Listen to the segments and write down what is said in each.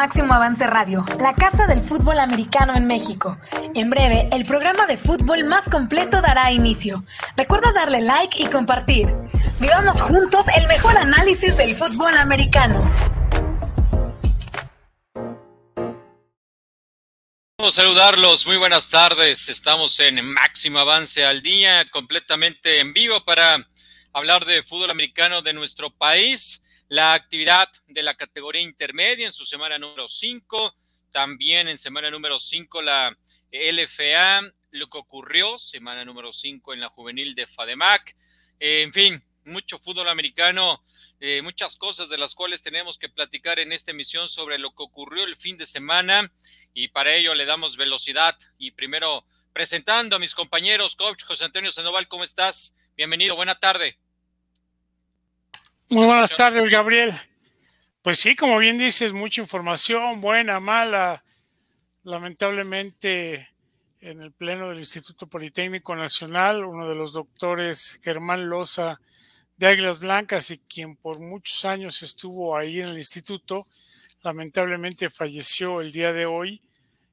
Máximo Avance Radio, la casa del fútbol americano en México. En breve, el programa de fútbol más completo dará inicio. Recuerda darle like y compartir. Vivamos juntos el mejor análisis del fútbol americano. Vamos a saludarlos, muy buenas tardes. Estamos en Máximo Avance al día, completamente en vivo para hablar de fútbol americano de nuestro país la actividad de la categoría intermedia en su semana número 5, también en semana número 5 la LFA, lo que ocurrió, semana número 5 en la juvenil de FADEMAC, eh, en fin, mucho fútbol americano, eh, muchas cosas de las cuales tenemos que platicar en esta emisión sobre lo que ocurrió el fin de semana y para ello le damos velocidad y primero presentando a mis compañeros, coach José Antonio Sandoval, ¿cómo estás? Bienvenido, buena tarde. Muy buenas tardes, Gabriel. Pues sí, como bien dices, mucha información, buena, mala. Lamentablemente, en el pleno del Instituto Politécnico Nacional, uno de los doctores, Germán Loza, de Águilas Blancas, y quien por muchos años estuvo ahí en el instituto, lamentablemente falleció el día de hoy.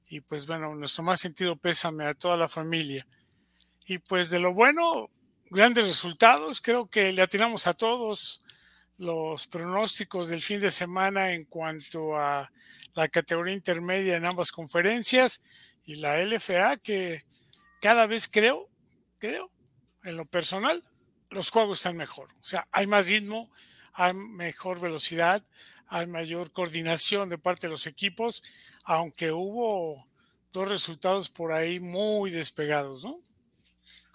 Y pues bueno, nuestro más sentido pésame a toda la familia. Y pues de lo bueno, grandes resultados, creo que le atinamos a todos los pronósticos del fin de semana en cuanto a la categoría intermedia en ambas conferencias y la LFA que cada vez creo, creo, en lo personal, los juegos están mejor. O sea, hay más ritmo, hay mejor velocidad, hay mayor coordinación de parte de los equipos, aunque hubo dos resultados por ahí muy despegados, ¿no?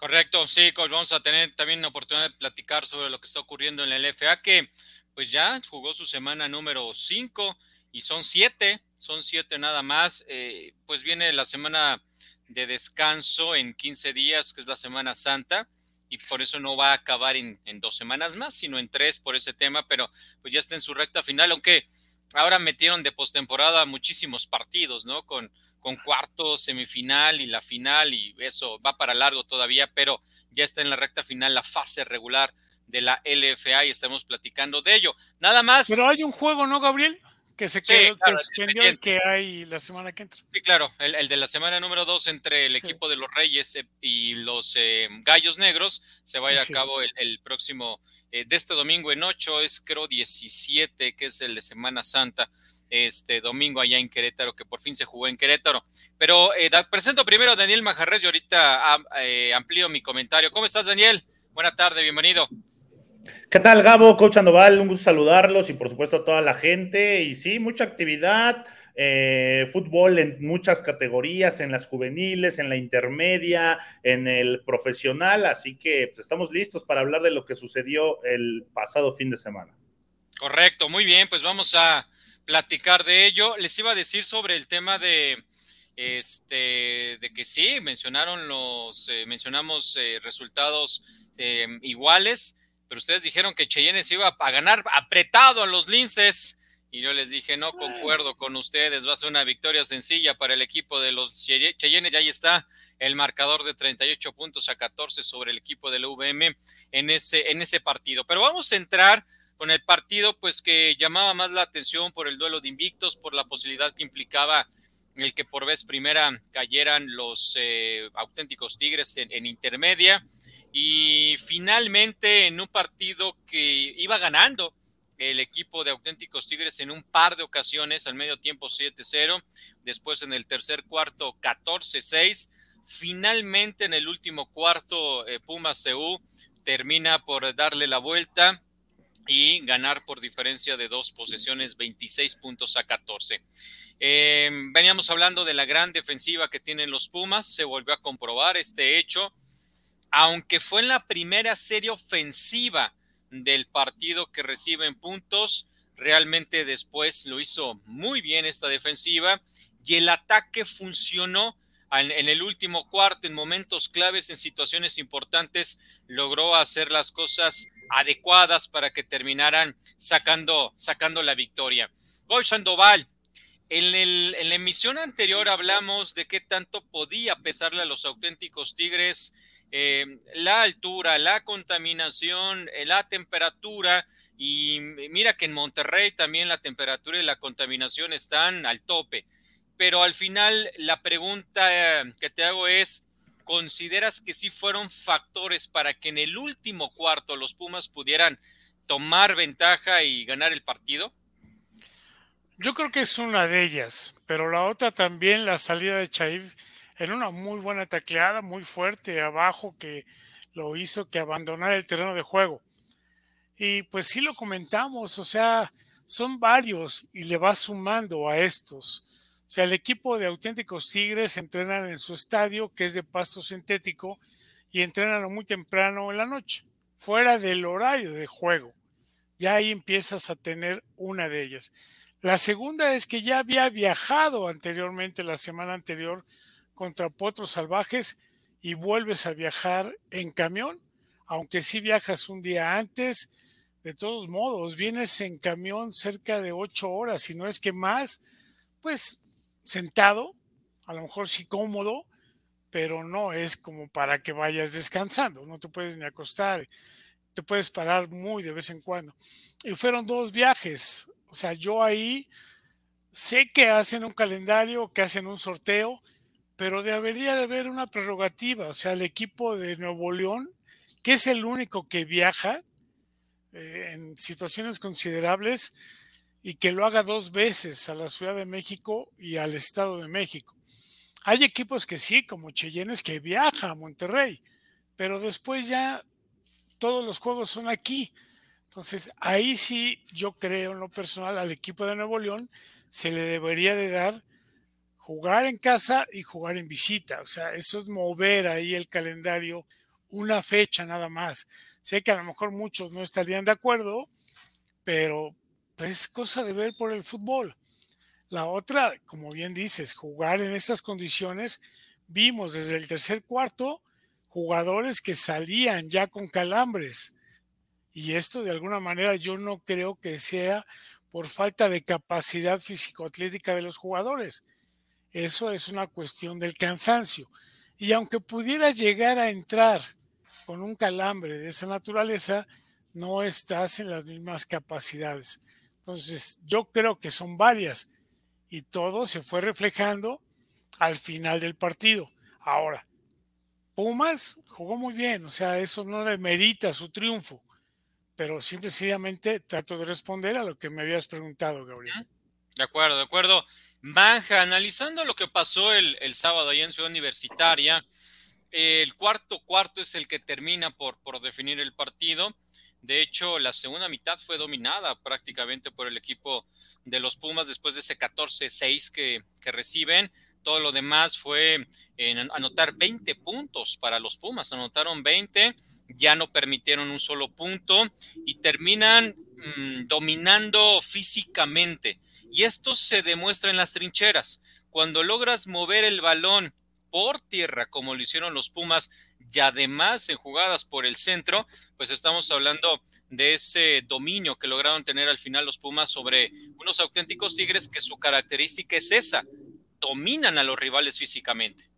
Correcto, sí, vamos a tener también la oportunidad de platicar sobre lo que está ocurriendo en el FA, que pues ya jugó su semana número 5 y son siete, son siete nada más. Eh, pues viene la semana de descanso en 15 días, que es la Semana Santa, y por eso no va a acabar en, en dos semanas más, sino en tres por ese tema, pero pues ya está en su recta final, aunque ahora metieron de postemporada muchísimos partidos, ¿no? Con, con cuartos, semifinal y la final, y eso va para largo todavía, pero ya está en la recta final la fase regular de la LFA y estamos platicando de ello. Nada más. Pero hay un juego, ¿no, Gabriel? que se quedó, que que hay la semana que entra. Sí, claro, el, de la semana número dos entre el equipo de los Reyes eh, y los eh, Gallos Negros se va a ir a cabo el, próximo, eh, de este domingo en 8, es creo 17, que es el de Semana Santa, este domingo allá en Querétaro, que por fin se jugó en Querétaro. Pero presento primero a Daniel Majarres y ahorita amplío mi comentario. ¿Cómo estás, Daniel? Buena tarde, bienvenido. ¿Qué tal, Gabo? Coach Andoval, un gusto saludarlos y por supuesto a toda la gente. Y sí, mucha actividad, eh, fútbol en muchas categorías, en las juveniles, en la intermedia, en el profesional. Así que pues, estamos listos para hablar de lo que sucedió el pasado fin de semana. Correcto, muy bien, pues vamos a platicar de ello. Les iba a decir sobre el tema de este de que sí mencionaron los eh, mencionamos eh, resultados iguales pero ustedes dijeron que Cheyenne se iba a ganar apretado a los linces. Y yo les dije, no concuerdo con ustedes, va a ser una victoria sencilla para el equipo de los Cheyennes. Y ahí está el marcador de 38 puntos a 14 sobre el equipo del UVM en ese, en ese partido. Pero vamos a entrar con el partido, pues que llamaba más la atención por el duelo de invictos, por la posibilidad que implicaba el que por vez primera cayeran los eh, auténticos Tigres en intermedia. Y finalmente, en un partido que iba ganando el equipo de auténticos Tigres en un par de ocasiones, al medio tiempo 7-0, después en el tercer cuarto 14-6, finalmente en el último cuarto eh, Pumas CU termina por darle la vuelta y ganar por diferencia de dos posesiones 26 puntos a 14. Eh, veníamos hablando de la gran defensiva que tienen los Pumas, se volvió a comprobar este hecho aunque fue en la primera serie ofensiva del partido que reciben puntos, realmente después lo hizo muy bien esta defensiva y el ataque funcionó en, el último cuarto, en momentos claves, en situaciones importantes, logró hacer las cosas adecuadas para que terminaran sacando, sacando la victoria. Gol Sandoval, en, en la emisión anterior hablamos de qué tanto podía pesarle a los auténticos Tigres eh, la altura, la contaminación, eh, la temperatura Y mira que en Monterrey también la temperatura y la contaminación están al tope. Pero al final la pregunta eh, que te hago es, ¿consideras que sí fueron factores para que en el último cuarto los Pumas pudieran tomar ventaja y ganar el partido? Yo creo que es una de ellas, pero la otra también, la salida de Chaif en una muy buena tacleada, muy fuerte abajo, que lo hizo que abandonara el terreno de juego. Y pues sí lo comentamos, o sea, son varios y le va sumando a estos. Sea, el equipo de auténticos Tigres entrenan en su estadio, que es de pasto sintético, y entrenan muy temprano en la noche, fuera del horario de juego. Ya ahí empiezas a tener una de ellas. La segunda es que ya había viajado anteriormente, la semana anterior, contra potros salvajes y vuelves a viajar en camión, aunque si viajas un día antes, de todos modos, vienes en camión cerca de ocho horas, si no es que más, pues sentado, a lo mejor sí cómodo, pero no es como para que vayas descansando, no te puedes ni acostar, te puedes parar muy de vez en cuando. Y fueron dos viajes, o sea, yo ahí sé que hacen un calendario, que hacen un sorteo, pero debería de haber una prerrogativa, o sea, el equipo de Nuevo León, que es el único que viaja eh, en situaciones considerables y que lo haga dos veces a la Ciudad de México y al Estado de México. Hay equipos que sí, como Cheyennes, que viaja a Monterrey, pero después ya todos los juegos son aquí. Entonces, ahí sí yo creo en lo personal al equipo de Nuevo León se le debería de dar jugar en casa y jugar en visita. O sea, eso es mover ahí el calendario una fecha nada más. Sé que a lo mejor muchos no estarían de acuerdo, pero es cosa de ver por el fútbol. La otra, como bien dices, jugar en estas condiciones, vimos desde el tercer cuarto jugadores que salían ya con calambres. Y esto de alguna manera yo no creo que sea por falta de capacidad físico-atlética de los jugadores. Eso es una cuestión del cansancio. Y aunque pudieras llegar a entrar con un calambre de esa naturaleza, no estás en las mismas capacidades. Entonces, yo creo que son varias y todo se fue reflejando al final del partido. Ahora, Pumas jugó muy bien, o sea, eso no le merita su triunfo, pero simplemente trato de responder a lo que me habías preguntado, Gabriel. De acuerdo, de acuerdo. Manja, analizando lo que pasó el, sábado ahí en Ciudad Universitaria, el cuarto cuarto es el que termina por, por definir el partido. De hecho, la segunda mitad fue dominada prácticamente por el equipo de los Pumas después de ese 14-6 que, que, reciben. Todo lo demás fue en anotar 20 puntos para los Pumas. Anotaron 20, ya no permitieron un solo punto y terminan mm, dominando físicamente. Y esto se demuestra en las trincheras. Cuando logras mover el balón por tierra, como lo hicieron los Pumas, y además en jugadas por el centro, pues estamos hablando de ese dominio que lograron tener al final los Pumas sobre unos auténticos Tigres que su característica es esa, dominan a los rivales físicamente.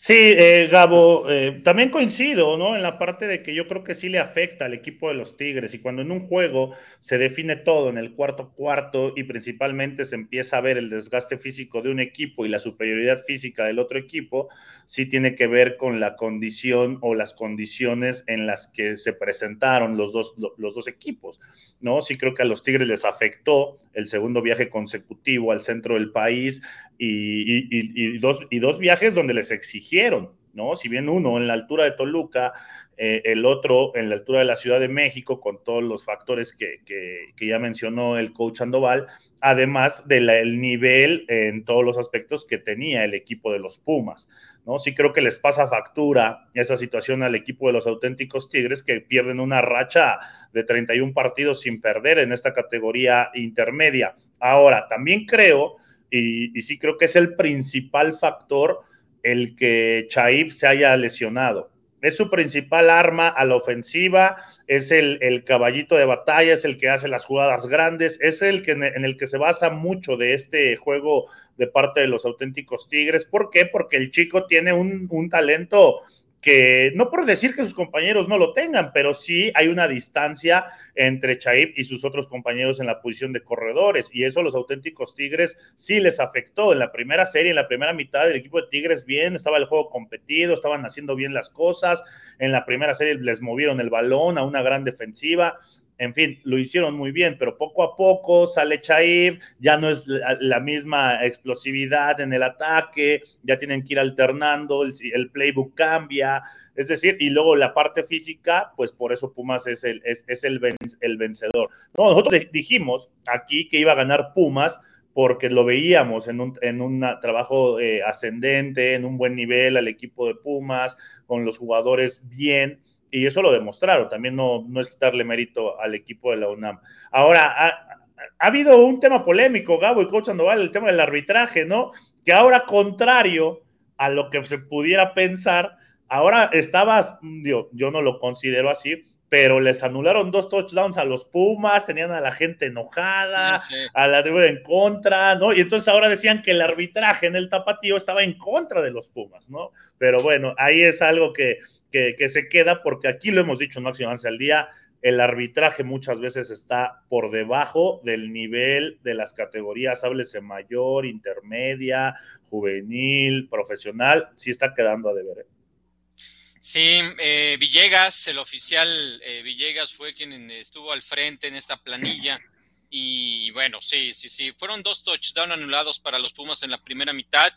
Sí, eh, Gabo, eh, también coincido, ¿no? En la parte de que yo creo que sí le afecta al equipo de los Tigres y cuando en un juego se define todo en el cuarto cuarto y principalmente se empieza a ver el desgaste físico de un equipo y la superioridad física del otro equipo, sí tiene que ver con la condición o las condiciones en las que se presentaron los dos, los dos equipos, ¿no? Sí creo que a los Tigres les afectó el segundo viaje consecutivo al centro del país, y, dos, y dos viajes donde les exigieron, ¿no? Si bien uno en la altura de Toluca, eh, el otro en la altura de la Ciudad de México, con todos los factores que, ya mencionó el coach Andoval, además del nivel en todos los aspectos que tenía el equipo de los Pumas, ¿no? Sí creo que les pasa factura esa situación al equipo de los auténticos Tigres que pierden una racha de 31 partidos sin perder en esta categoría intermedia. Ahora, también creo y, sí creo que es el principal factor el que Chaib se haya lesionado. Es su principal arma a la ofensiva, es el, caballito de batalla, es el que hace las jugadas grandes, es el que en el que se basa mucho de este juego de parte de los auténticos Tigres. ¿Por qué? Porque el chico tiene un, talento que no por decir que sus compañeros no lo tengan, pero sí hay una distancia entre Chaib y sus otros compañeros en la posición de corredores, y eso a los auténticos Tigres sí les afectó. En la primera serie, en la primera mitad, del equipo de Tigres bien, estaba el juego competido, estaban haciendo bien las cosas. En la primera serie les movieron el balón a una gran defensiva en fin, lo hicieron muy bien, pero poco a poco sale Chaib, ya no es la, misma explosividad en el ataque, ya tienen que ir alternando, el, playbook cambia, es decir, y luego la parte física, pues por eso Pumas es el, es, el, el vencedor. No, nosotros dijimos aquí que iba a ganar Pumas porque lo veíamos en un, en un trabajo eh, ascendente, en un buen nivel al equipo de Pumas, con los jugadores bien y eso lo demostraron. También no, no es quitarle mérito al equipo de la UNAM. Ahora, ha, habido un tema polémico, Gabo y Coach Sandoval, el tema del arbitraje, ¿no? Que ahora, contrario a lo que se pudiera pensar, ahora estabas, yo, yo no lo considero así, pero les anularon dos touchdowns a los Pumas, tenían a la gente enojada, a la de en contra, ¿no? Y entonces ahora decían que el arbitraje en el tapatío estaba en contra de los Pumas, ¿no? Pero bueno, ahí es algo que, que, se queda porque aquí lo hemos dicho en Máximo Avance al Día, el arbitraje muchas veces está por debajo del nivel de las categorías, háblese mayor, intermedia, juvenil, profesional, sí está quedando a deber. ¿Eh? Sí, eh, Villegas, el oficial eh, Villegas fue quien estuvo al frente en esta planilla. Y bueno, sí, sí, sí. Fueron dos touchdowns anulados para los Pumas en la primera mitad.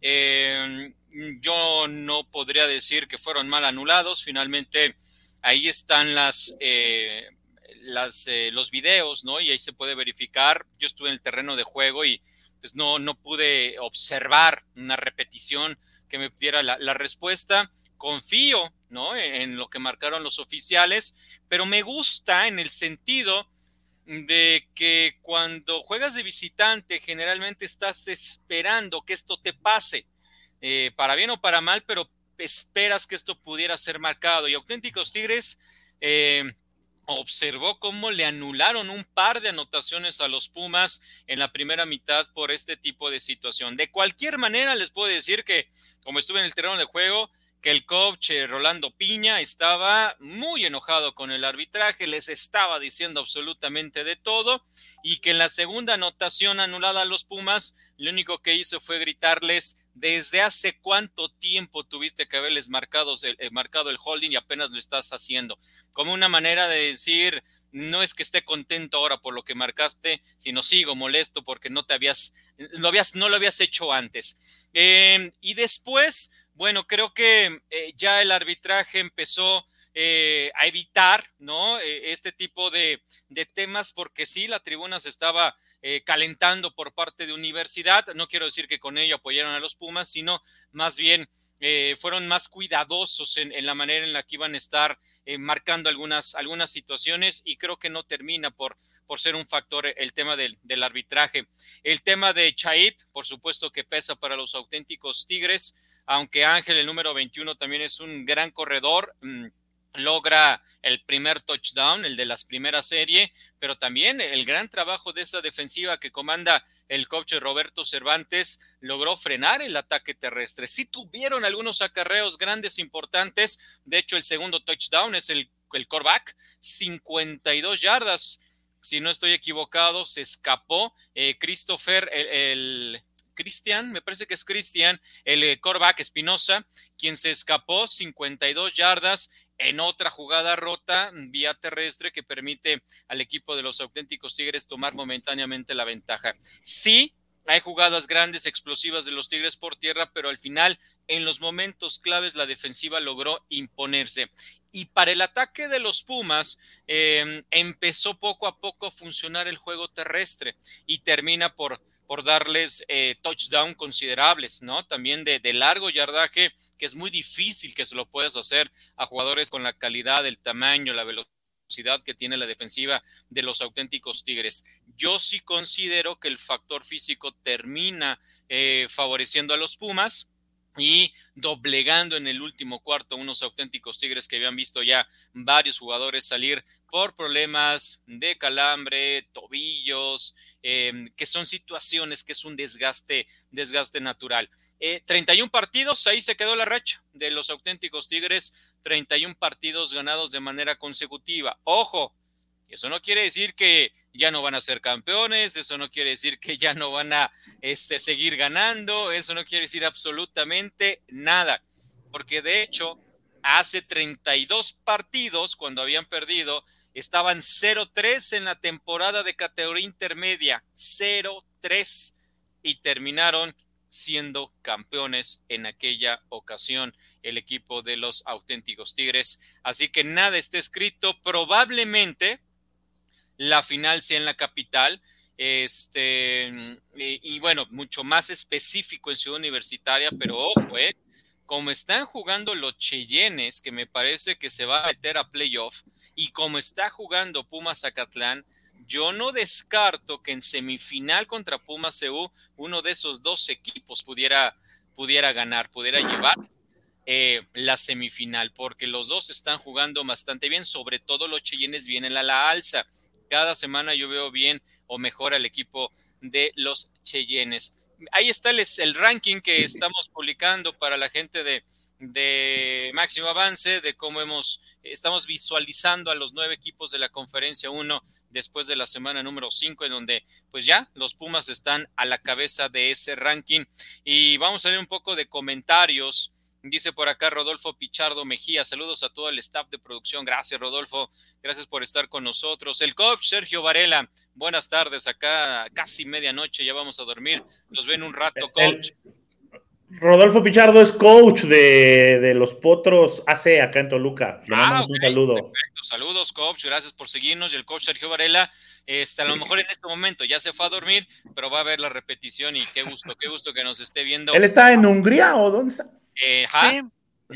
Eh, yo no podría decir que fueron mal anulados. Finalmente, ahí están las, las los videos, ¿no? Y ahí se puede verificar. Yo estuve en el terreno de juego y pues no, no pude observar una repetición que me diera la respuesta confío, ¿no? En, lo que marcaron los oficiales, pero me gusta en el sentido de que cuando juegas de visitante generalmente estás esperando que esto te pase, eh, para bien o para mal, pero esperas que esto pudiera ser marcado. Y Auténticos Tigres eh, observó cómo le anularon un par de anotaciones a los Pumas en la primera mitad por este tipo de situación. De cualquier manera, les puedo decir que, como estuve en el terreno de juego, que el coach Rolando Piña estaba muy enojado con el arbitraje, les estaba diciendo absolutamente de todo y que en la segunda anotación anulada a los Pumas, lo único que hizo fue gritarles desde hace cuánto tiempo tuviste que haberles marcado el, eh, el holding y apenas lo estás haciendo, como una manera de decir no es que esté contento ahora por lo que marcaste, sino sigo molesto porque no te habías, lo habías, no lo habías hecho antes. Eh, y después, bueno, creo que eh, ya el arbitraje empezó eh, a evitar, ¿no? Eh, este tipo de, temas porque sí, la tribuna se estaba calentando por parte de universidad. No quiero decir que con ello apoyaron a los Pumas, sino más bien fueron más cuidadosos en, la manera en la que iban a estar marcando algunas, algunas situaciones y creo que no termina por, por ser un factor el tema del, del arbitraje. El tema de Chaip, por supuesto que pesa para los auténticos Tigres aunque Ángel, el número 21, también es un gran corredor, mm, logra el primer touchdown, el de las primeras serie, pero también el gran trabajo de esa defensiva que comanda el coach Roberto Cervantes logró frenar el ataque terrestre. Sí tuvieron algunos acarreos grandes importantes, de hecho el segundo touchdown es el, el coreback, 52 yardas, si no estoy equivocado, se escapó eh, Christopher, el Cristian, me parece que es Cristian, el eh, coreback Espinosa, quien se escapó 52 yardas en otra jugada rota vía terrestre que permite al equipo de los auténticos Tigres tomar momentáneamente la ventaja. Sí, hay jugadas grandes, explosivas de los Tigres por tierra, pero al final, en los momentos claves, la defensiva logró imponerse. Y para el ataque de los Pumas, eh, empezó poco a poco a funcionar el juego terrestre y termina por por darles eh, touchdown considerables, ¿no? También de, largo yardaje, que es muy difícil que se lo puedas hacer a jugadores con la calidad, el tamaño, la velocidad que tiene la defensiva de los auténticos Tigres. Yo sí considero que el factor físico termina eh, favoreciendo a los Pumas y doblegando en el último cuarto unos auténticos Tigres que habían visto ya varios jugadores salir por problemas de calambre, tobillos, em, que son situaciones que es un desgaste, desgaste natural. 31 partidos, ahí se quedó la racha de los auténticos Tigres, 31 partidos ganados de manera consecutiva. Ojo, eso no quiere decir que ya no van a ser campeones, eso no quiere decir que ya no van a este, seguir ganando, eso no quiere decir absolutamente nada, porque de hecho, hace 32 partidos, cuando habían perdido, estaban 0-3 en la temporada de categoría intermedia, 0-3, y terminaron siendo campeones en aquella ocasión el equipo de los auténticos Tigres. Así que nada está escrito, probablemente la final sea en la capital. Este, y, bueno, mucho más específico en Ciudad Universitaria, pero ojo, eh, como están jugando los Cheyennes, que me parece que se va a meter a playoff, y como está jugando Pumas Zacatlán, yo no descarto que en semifinal contra Pumas CU uno de esos dos equipos pudiera, pudiera ganar, pudiera llevar eh, la semifinal, porque los dos están jugando bastante bien, sobre todo los Cheyennes vienen a la alza cada semana yo veo bien o mejor al equipo de los Cheyennes. Ahí está el, el ranking que estamos publicando para la gente de, de máximo avance, de cómo hemos, estamos visualizando a los nueve equipos de la conferencia 1 después de la semana número 5, en donde pues ya los Pumas están a la cabeza de ese ranking. Y vamos a ver un poco de comentarios Dice por acá Rodolfo Pichardo Mejía, saludos a todo el staff de producción. Gracias, Rodolfo. Gracias por estar con nosotros. El coach Sergio Varela, buenas tardes. Acá casi medianoche, ya vamos a dormir. Nos ven un rato, coach. Rodolfo Pichardo es coach de, los Potros AC acá en Toluca. Le ah, un saludo. Perfecto. Saludos, coach. Gracias por seguirnos. Y el coach Sergio Varela, este, a lo mejor en este momento ya se fue a dormir, pero va a ver la repetición y qué gusto, qué gusto que nos esté viendo. ¿Él está en Hungría o dónde está? Eh,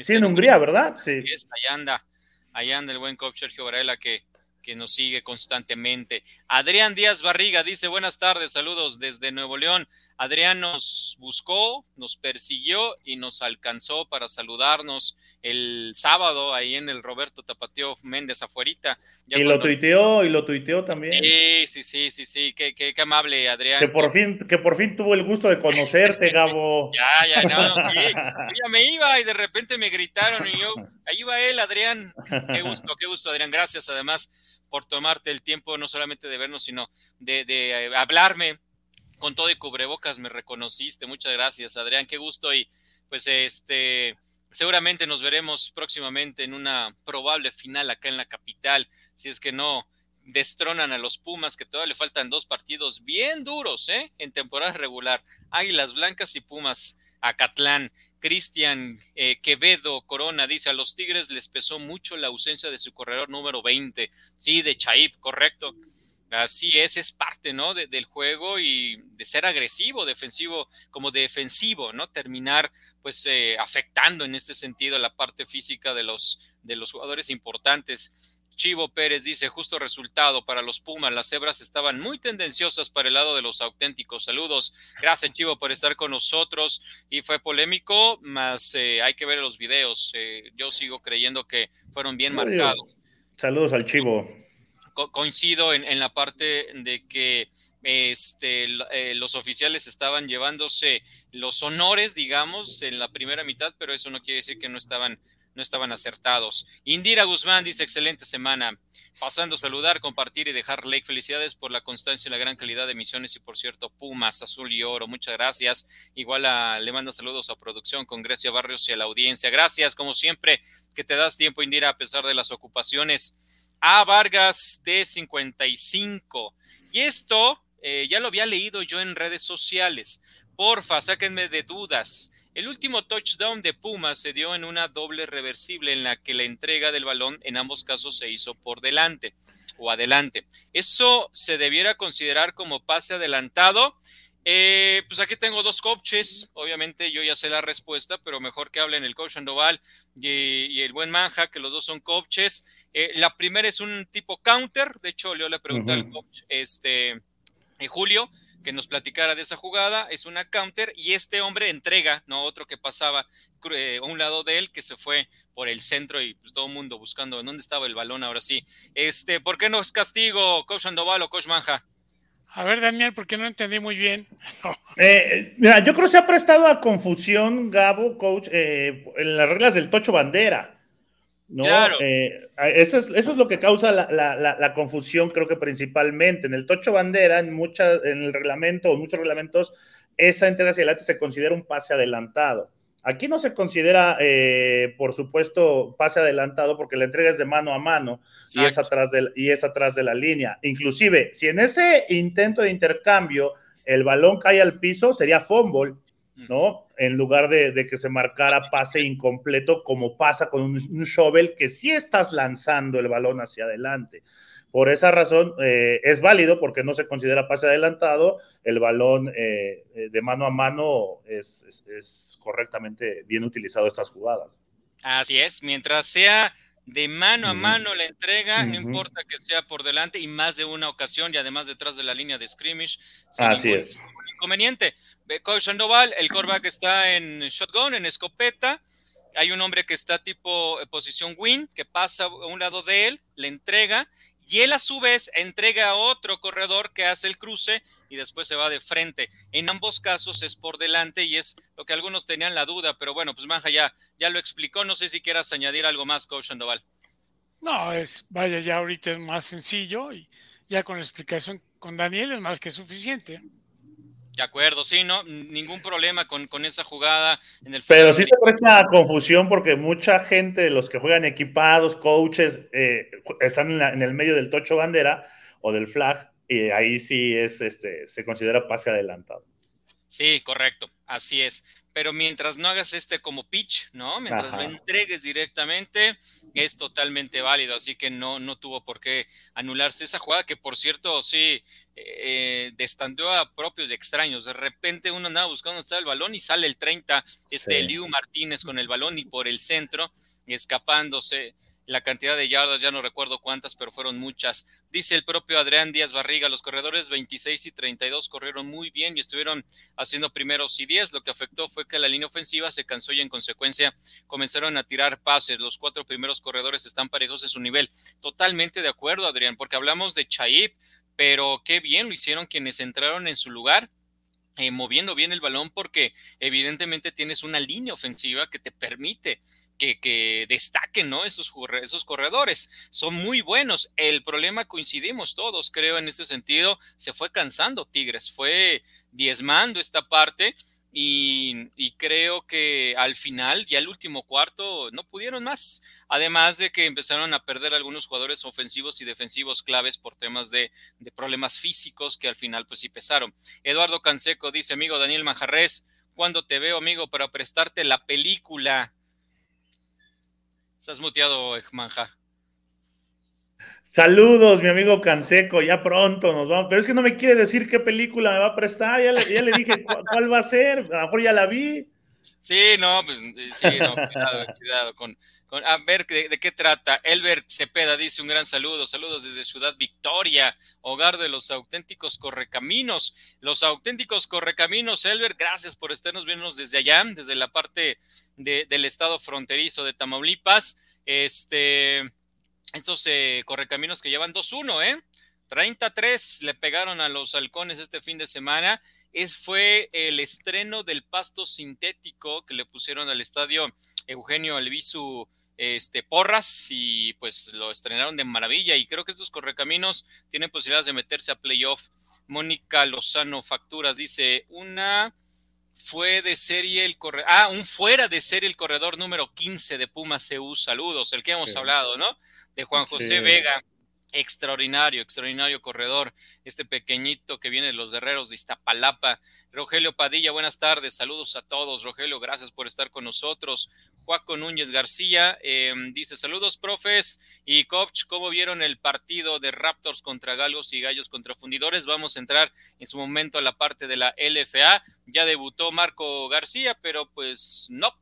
sí. en Hungría, ¿verdad? Sí. Allá anda, allá anda el buen coach Sergio Varela que, que nos sigue constantemente. Adrián Díaz Barriga dice buenas tardes, saludos desde Nuevo León. Adrián nos buscó, nos persiguió y nos alcanzó para saludarnos el sábado ahí en el Roberto Tapateo Méndez afuerita. y lo tuiteó, y lo tuiteó también. Sí, sí, sí, sí, sí, qué, qué, amable Adrián. Que por fin, que por fin tuvo el gusto de conocerte, Gabo. ya, ya, no, sí. Yo ya me iba y de repente me gritaron y yo, ahí va él, Adrián. Qué gusto, qué gusto, Adrián. Gracias además por tomarte el tiempo no solamente de vernos, sino de, de eh, hablarme con todo y cubrebocas me reconociste. Muchas gracias, Adrián. Qué gusto y pues este seguramente nos veremos próximamente en una probable final acá en la capital, si es que no destronan a los Pumas, que todavía le faltan dos partidos bien duros, ¿eh? En temporada regular. Águilas Blancas y Pumas Acatlán. Cristian eh, Quevedo Corona dice, a los Tigres les pesó mucho la ausencia de su corredor número 20. Sí, de Chaip, correcto. Así es, es parte, ¿no? del juego y de ser agresivo, defensivo, como defensivo, ¿no? Terminar, pues, eh, afectando en este sentido la parte física de los, de los jugadores importantes. Chivo Pérez dice, justo resultado para los Pumas, las cebras estaban muy tendenciosas para el lado de los auténticos. Saludos, gracias Chivo por estar con nosotros y fue polémico, más eh, hay que ver los videos. Eh, yo sigo creyendo que fueron bien marcados. Saludos al Chivo coincido en, la parte de que este, eh, los oficiales estaban llevándose los honores, digamos, en la primera mitad, pero eso no quiere decir que no estaban, no estaban acertados. Indira Guzmán dice, excelente semana. Pasando a saludar, compartir y dejar like. Felicidades por la constancia y la gran calidad de emisiones y, por cierto, Pumas, Azul y Oro. Muchas gracias. Igual le mando saludos a producción con Grecia Barrios y a la audiencia. Gracias, como siempre, que te das tiempo, Indira, a pesar de las ocupaciones. A Vargas de 55. Y esto eh, ya lo había leído yo en redes sociales. Porfa, sáquenme de dudas. El último touchdown de Puma se dio en una doble reversible en la que la entrega del balón en ambos casos se hizo por delante o adelante. ¿Eso se debiera considerar como pase adelantado? Eh, pues aquí tengo dos coaches. Obviamente yo ya sé la respuesta, pero mejor que hablen el coach Sandoval y, y el buen Manja, que los dos son coaches. Eh, la primera es un tipo counter, de hecho, yo le pregunté al coach este, eh, Julio que nos platicara de esa jugada, es una counter y este hombre entrega, no otro que pasaba eh, a un lado de él que se fue por el centro y pues, todo el mundo buscando dónde estaba el balón ahora sí. Este, ¿por qué no es castigo, coach Sandoval o coach Manja? A ver, Daniel, porque no entendí muy bien. Eh, mira, yo creo que se ha prestado a confusión, Gabo, coach, eh, en las reglas del tocho bandera. ¿No? Claro. Eh, eso, es, eso es lo que causa la, la, la, confusión, creo que principalmente. En el tocho bandera, en, muchas, en el reglamento o muchos reglamentos, esa entrega hacia adelante se considera un pase adelantado. Aquí no se considera, eh, por supuesto, pase adelantado porque la entrega es de mano a mano y es, atrás de, y es atrás de la línea. Inclusive, si en ese intento de intercambio el balón cae al piso, sería fumble, ¿no? En lugar de, que se marcara pase incompleto como pasa con un, un shovel que sí estás lanzando el balón hacia adelante. Por esa razón eh, es válido porque no se considera pase adelantado, el balón eh, eh, de mano a mano es, correctamente bien utilizado estas jugadas. Así es, mientras sea de mano a mano la entrega, no importa que sea por delante y más de una ocasión y además detrás de la línea de scrimmage. Así es. Inconveniente. Coach Sandoval, el coreback está en shotgun, en escopeta. Hay un hombre que está tipo posición win, que pasa a un lado de él, le entrega y él a su vez entrega a otro corredor que hace el cruce y después se va de frente. En ambos casos es por delante y es lo que algunos tenían la duda, pero bueno, pues Manja ya, ya lo explicó. No sé si quieras añadir algo más, Coach Sandoval. No, es, vaya, ya ahorita es más sencillo y ya con la explicación con Daniel es más que suficiente. De acuerdo, sí, no, ningún problema con, con esa jugada en el Pero sí se presta confusión porque mucha gente de los que juegan equipados, coaches, eh, están en, el medio del tocho bandera o del flag, y ahí sí es, este, se considera pase adelantado. Sí, correcto, así es pero mientras no hagas este como pitch, ¿no? Mientras lo entregues directamente, es totalmente válido, así que no, no tuvo por qué anularse esa jugada, que por cierto, sí, eh, destanteó a propios y extraños. De repente uno andaba buscando está el balón y sale el 30, este Liu Martínez con el balón y por el centro, escapándose la cantidad de yardas, ya no recuerdo cuántas, pero fueron muchas. Dice el propio Adrián Díaz Barriga, los corredores 26 y 32 corrieron muy bien y estuvieron haciendo primeros y 10. Lo que afectó fue que la línea ofensiva se cansó y en consecuencia comenzaron a tirar pases. Los cuatro primeros corredores están parejos en su nivel. Totalmente de acuerdo, Adrián, porque hablamos de Chaip, pero qué bien lo hicieron quienes entraron en su lugar eh, moviendo bien el balón porque evidentemente tienes una línea ofensiva que te permite que, destaquen ¿no? esos, esos corredores. Son muy buenos. El problema coincidimos todos, creo, en este sentido, se fue cansando Tigres, fue diezmando esta parte y, creo que al final, ya el último cuarto, no pudieron más. Además de que empezaron a perder algunos jugadores ofensivos y defensivos claves por temas de, problemas físicos que al final pues sí pesaron. Eduardo Canseco dice, amigo Daniel Manjarres, ¿cuándo te veo, amigo, para prestarte la película? Estás muteado, Manja. Saludos, mi amigo Canseco, ya pronto nos vamos. Pero es que no me quiere decir qué película me va a prestar. Ya le, dije cuál va a ser. A lo mejor ya la vi. Sí, no, pues sí, no, cuidado, cuidado con, a ver de, qué trata. Elbert Cepeda dice un gran saludo, saludos desde Ciudad Victoria, hogar de los auténticos correcaminos. Los auténticos correcaminos, Elbert, gracias por estarnos viendo desde allá, desde la parte de, del estado fronterizo de Tamaulipas. Este, estos eh, correcaminos que llevan 2-1, ¿eh? 33 le pegaron a los halcones este fin de semana. Es, fue el estreno del pasto sintético que le pusieron al estadio Eugenio Albizu este, Porras y pues lo estrenaron de maravilla y creo que estos correcaminos tienen posibilidades de meterse a playoff. Mónica Lozano Facturas dice, una fue de serie el corredor, ah, un fuera de serie el corredor número 15 de Puma CU, saludos, el que hemos hablado, ¿no? De Juan José Vega, extraordinario, extraordinario corredor, este pequeñito que viene de los guerreros de Iztapalapa. Rogelio Padilla, buenas tardes, saludos a todos. Rogelio, gracias por estar con nosotros. Juaco Núñez García em, dice: Saludos, profes y coach. ¿Cómo vieron el partido de Raptors contra Galgos y Gallos contra Fundidores? Vamos a entrar en su momento a la parte de la LFA. Ya debutó Marco García, pero pues no,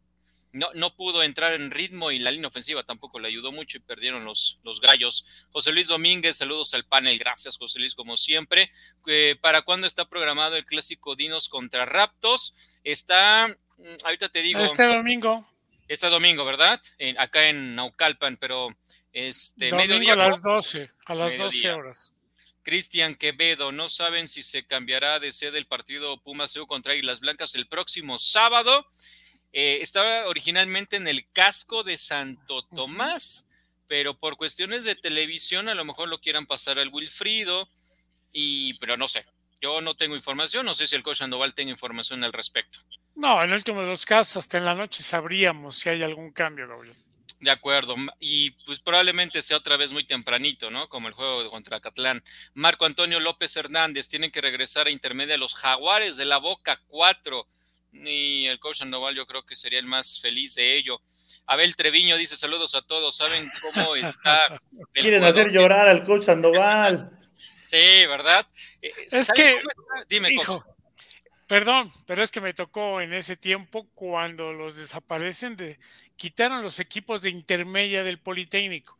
no, no pudo entrar en ritmo y la línea ofensiva tampoco le ayudó mucho y perdieron los, los gallos. José Luis Domínguez, saludos al panel. Gracias, José Luis, como siempre. Eh, ¿Para cuándo está programado el clásico Dinos contra Raptors? Está, mm, ahorita te digo. Este domingo este domingo, ¿verdad? acá en Naucalpan, pero este domingo a las 12, a las 12 horas. Cristian Quevedo, no saben si se cambiará de sede el partido Pumas contra Águilas Blancas el próximo sábado. Eh, estaba originalmente en el casco de Santo Tomás, pero por cuestiones de televisión a lo mejor lo quieran pasar al Wilfrido, y, pero no sé. Yo no tengo información, no sé si el coach Sandoval tenga información al respecto. No, en el último de los casos, hasta en la noche sabríamos si hay algún cambio, Gabriel. De acuerdo. Y pues probablemente sea otra vez muy tempranito, ¿no? Como el juego contra Catlán. Marco Antonio López Hernández, tienen que regresar a intermedia los Jaguares de la Boca 4. Y el coach Sandoval yo creo que sería el más feliz de ello. Abel Treviño dice saludos a todos. ¿Saben cómo está? Quieren hacer llorar al coach Sandoval. sí, ¿verdad? Eh, es que, Dime, hijo, Perdón, pero es que me tocó en ese tiempo cuando los desaparecen, de, quitaron los equipos de intermedia del Politécnico.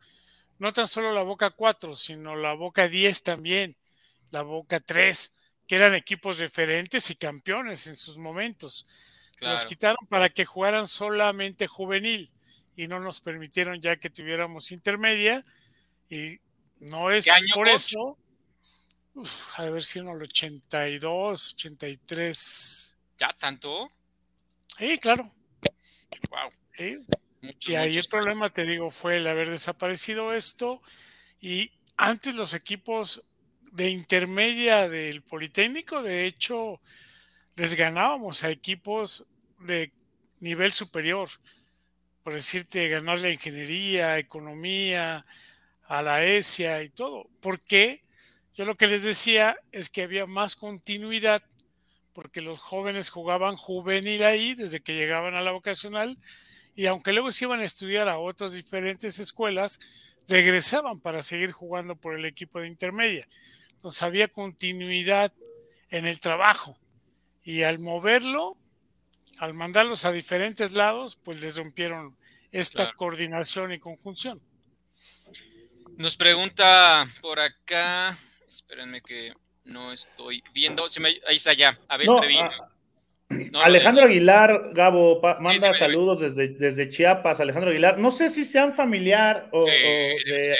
No tan solo la Boca 4, sino la Boca 10 también, la Boca 3, que eran equipos referentes y campeones en sus momentos. Los quitaron para que jugaran solamente juvenil y no nos permitieron ya que tuviéramos intermedia. Y no es por eso a ver si en el 82, 83. ¿Ya tanto? Sí, claro. Wow. y ahí el problema, te digo, fue el haber desaparecido esto. Y antes los equipos de intermedia del Politécnico, de hecho, les ganábamos a equipos de nivel superior. Por decirte, ganar la ingeniería, economía, a la ESIA y todo. ¿Por qué? Yo lo que les decía es que había más continuidad porque los jóvenes jugaban juvenil ahí desde que llegaban a la vocacional y aunque luego se iban a estudiar a otras diferentes escuelas, regresaban para seguir jugando por el equipo de intermedia. Entonces había continuidad en el trabajo y al moverlo, al mandarlos a diferentes lados, pues les rompieron esta coordinación y conjunción. Nos pregunta por acá Espérenme que no estoy viendo. ahí está ya. A ver, Alejandro Aguilar, Gabo, manda saludos Desde, desde Chiapas. Alejandro Aguilar. No sé si sean familiar o, eh,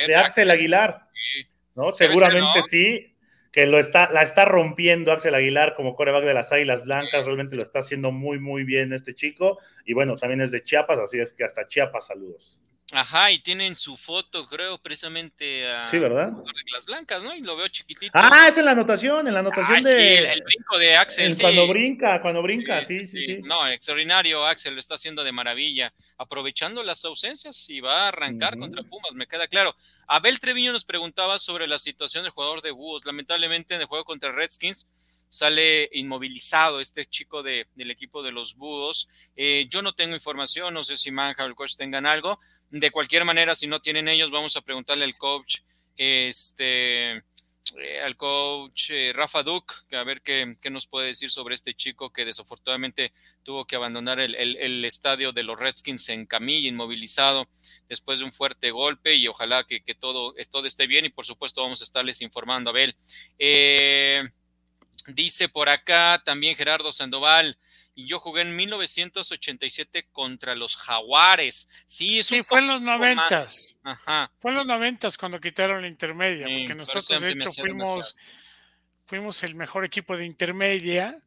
de, Axel Aguilar. ¿no? Seguramente sí. Que lo está, la está rompiendo Axel Aguilar como coreback de las Águilas Blancas. Realmente lo está haciendo muy, muy bien este chico. Y bueno, también es de Chiapas, así es que hasta Chiapas, saludos. Ajá, y tienen su foto, creo, precisamente a sí, ¿verdad? las blancas, ¿no? Y lo veo chiquitito. Ah, es en la anotación, en la anotación de. el, brinco de Axel. Cuando brinca, cuando brinca, sí, sí, sí, No, extraordinario, Axel lo está haciendo de maravilla, aprovechando las ausencias y va a arrancar contra Pumas, me queda claro. Abel Treviño nos preguntaba sobre la situación del jugador de Búhos. Lamentablemente, en el juego contra Redskins sale inmovilizado este chico de, del equipo de los Búhos. Eh, yo no tengo información, no sé si Manja o el coach tengan algo de cualquier manera, si no tienen ellos, vamos a preguntarle al coach, este, eh, al coach eh, Rafa Duke, a ver qué, nos puede decir sobre este chico que desafortunadamente tuvo que abandonar el, estadio de los Redskins en camilla, inmovilizado, después de un fuerte golpe y ojalá que, todo, todo esté bien y por supuesto vamos a estarles informando. A ver, eh, dice por acá también Gerardo Sandoval, y yo jugué en 1987 contra los Jaguares. Sí, sí fue en los noventas. Fue en los noventas cuando quitaron la intermedia, porque nosotros de hecho fuimos, fuimos el mejor equipo de intermedia.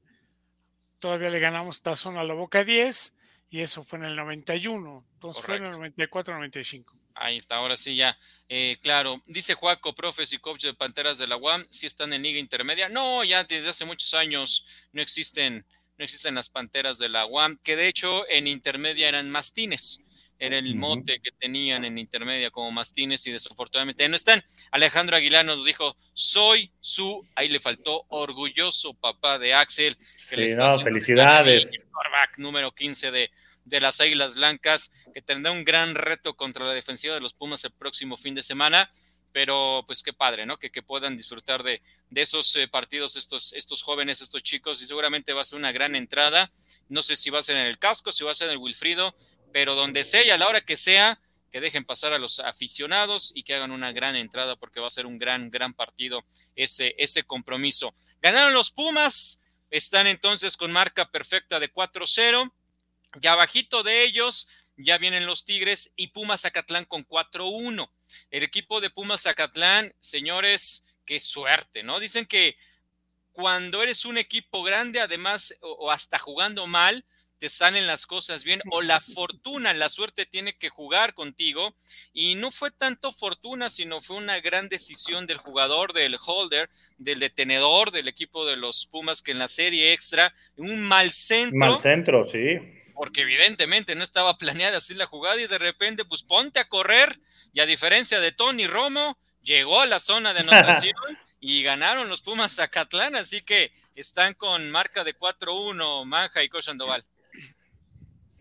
Todavía le ganamos tazón a la Boca 10 y eso fue en el 91. Entonces fue en el 94-95. Ahí está, ahora sí ya. Eh, claro, dice Juaco, profes y coach de Panteras de la UAM, si están en liga intermedia. No, ya desde hace muchos años no existen no existen las panteras de la UAM, que de hecho en intermedia eran mastines. Era el mote que tenían en intermedia como mastines y desafortunadamente no están. Alejandro Aguilar nos dijo, soy su, ahí le faltó, orgulloso papá de Axel. Que no, felicidades. número 15 de, de las Águilas Blancas, que tendrá un gran reto contra la defensiva de los Pumas el próximo fin de semana pero pues qué padre, ¿no? Que, que puedan disfrutar de, de esos eh, partidos estos, estos jóvenes, estos chicos, y seguramente va a ser una gran entrada. No sé si va a ser en el casco, si va a ser en el Wilfrido, pero donde sea y a la hora que sea, que dejen pasar a los aficionados y que hagan una gran entrada porque va a ser un gran, gran partido ese, ese compromiso. Ganaron los Pumas, están entonces con marca perfecta de 4-0. Ya bajito de ellos, ya vienen los Tigres y Pumas Zacatlán con 4-1. El equipo de Pumas Zacatlán, señores, qué suerte, ¿no? Dicen que cuando eres un equipo grande, además, o, hasta jugando mal, te salen las cosas bien o la fortuna, la suerte tiene que jugar contigo y no fue tanto fortuna, sino fue una gran decisión del jugador, del holder, del detenedor del equipo de los Pumas que en la serie extra, un mal centro. Mal centro, sí. Porque evidentemente no estaba planeada así la jugada y de repente pues ponte a correr y a diferencia de Tony Romo, llegó a la zona de anotación y ganaron los Pumas Zacatlán, así que están con marca de 4-1 Manja y Cochandoval.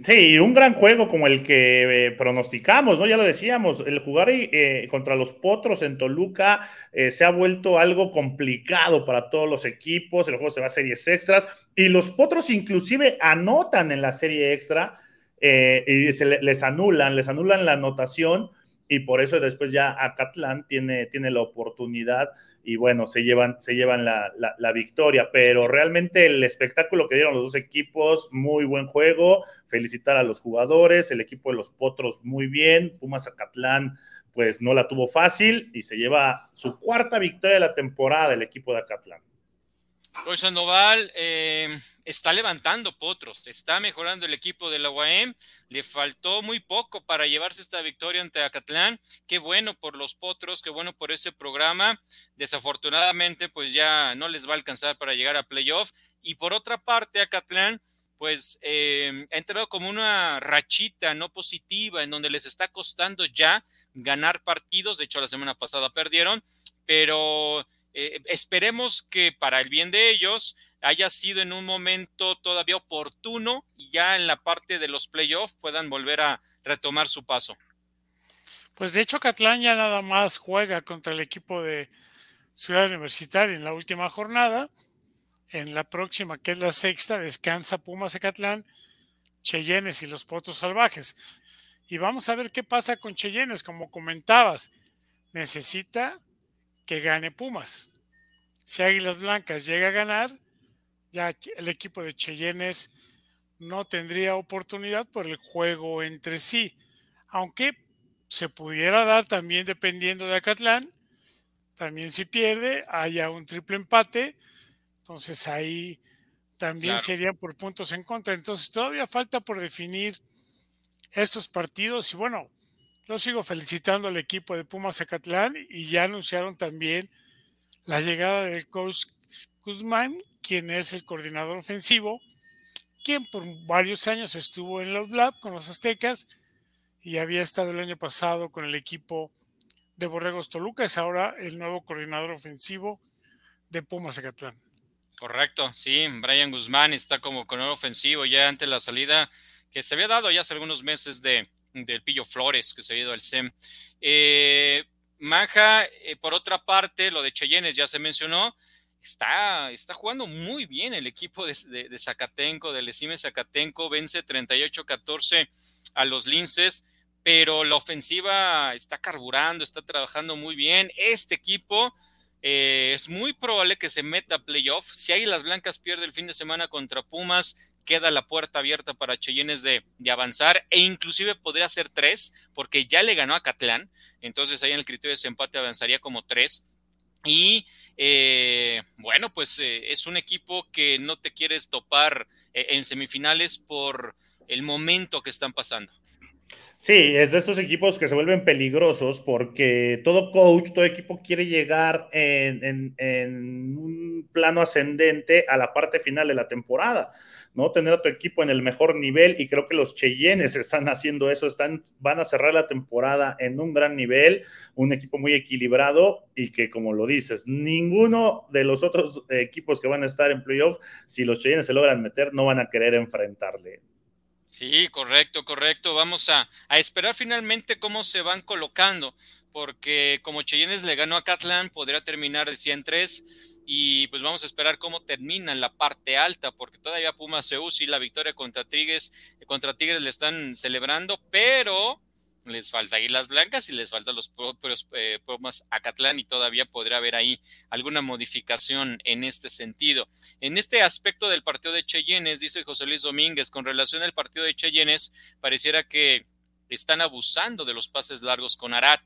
Sí, un gran juego como el que eh, pronosticamos, ¿no? Ya lo decíamos, el jugar eh, contra los Potros en Toluca eh, se ha vuelto algo complicado para todos los equipos, el juego se va a series extras y los Potros inclusive anotan en la serie extra y se les anulan, les anulan la anotación y por eso después ya Acatlán tiene, tiene la oportunidad y bueno, se llevan, se llevan la, victoria, pero realmente el espectáculo que dieron los dos equipos, muy buen juego, felicitar a los jugadores, el equipo de los Potros muy bien, Pumas Acatlán pues no la tuvo fácil y se lleva su cuarta victoria de la temporada el equipo de Acatlán. Coach Sandoval eh, está levantando potros, está mejorando el equipo de la UAM, le faltó muy poco para llevarse esta victoria ante Acatlán, qué bueno por los potros, qué bueno por ese programa, desafortunadamente pues ya no les va a alcanzar para llegar a playoff. Y por otra parte Acatlán pues eh, ha entrado como una rachita no positiva en donde les está costando ya ganar partidos, de hecho la semana pasada perdieron, pero eh, esperemos que para el bien de ellos haya sido en un momento todavía oportuno y ya en la parte de los playoffs puedan volver a retomar su paso. Pues de hecho Catlán ya nada más juega contra el equipo de Ciudad Universitaria en la última jornada. En la próxima, que es la sexta, descansa Pumas Catlán, Cheyennes y los Potos Salvajes. Y vamos a ver qué pasa con Cheyennes, como comentabas. Necesita que gane Pumas. Si Águilas Blancas llega a ganar, ya el equipo de Cheyennes no tendría oportunidad por el juego entre sí. Aunque se pudiera dar también dependiendo de Acatlán, también si pierde, haya un triple empate, entonces ahí también serían por puntos en contra. Entonces todavía falta por definir estos partidos y bueno, yo sigo felicitando al equipo de Pumas Zacatlán y ya anunciaron también la llegada del coach Guzmán, quien es el coordinador ofensivo, quien por varios años estuvo en los Lab con los Aztecas y había estado el año pasado con el equipo de Borregos Toluca, es ahora el nuevo coordinador ofensivo de Pumas Zacatlán. Correcto, sí, Brian Guzmán está como coordinador ofensivo ya ante la salida que se había dado ya hace algunos meses de, del Pillo Flores, que se ha ido al SEM. Eh, Manja, eh, por otra parte, lo de Cheyennes ya se mencionó, está, está jugando muy bien el equipo de, de, Zacatenco, del Lecime Zacatenco, vence 38-14 a los Linces, pero la ofensiva está carburando, está trabajando muy bien. Este equipo eh, es muy probable que se meta a playoff. Si Águilas Blancas pierde el fin de semana contra Pumas, queda la puerta abierta para Cheyennes de, avanzar e inclusive podría ser tres porque ya le ganó a Catlán, entonces ahí en el criterio de desempate avanzaría como tres y eh, bueno, pues eh, es un equipo que no te quieres topar eh, en semifinales por el momento que están pasando. Sí, es de esos equipos que se vuelven peligrosos porque todo coach, todo equipo quiere llegar en, un plano ascendente a la parte final de la temporada. ¿No? Tener a tu equipo en el mejor nivel y creo que los Cheyennes están haciendo eso, están, van a cerrar la temporada en un gran nivel, un equipo muy equilibrado y que como lo dices, ninguno de los otros equipos que van a estar en playoff, si los Cheyennes se logran meter, no van a querer enfrentarle. Sí, correcto, correcto. Vamos a, a esperar finalmente cómo se van colocando, porque como Cheyennes le ganó a Catlan, podría terminar de 103 y pues vamos a esperar cómo termina la parte alta, porque todavía Pumas se y la victoria contra Tigres, contra Tigres le están celebrando, pero les falta Águilas Blancas y les faltan los propios eh, Pumas Acatlán y todavía podría haber ahí alguna modificación en este sentido. En este aspecto del partido de Cheyennes, dice José Luis Domínguez, con relación al partido de Cheyennes, pareciera que están abusando de los pases largos con Arat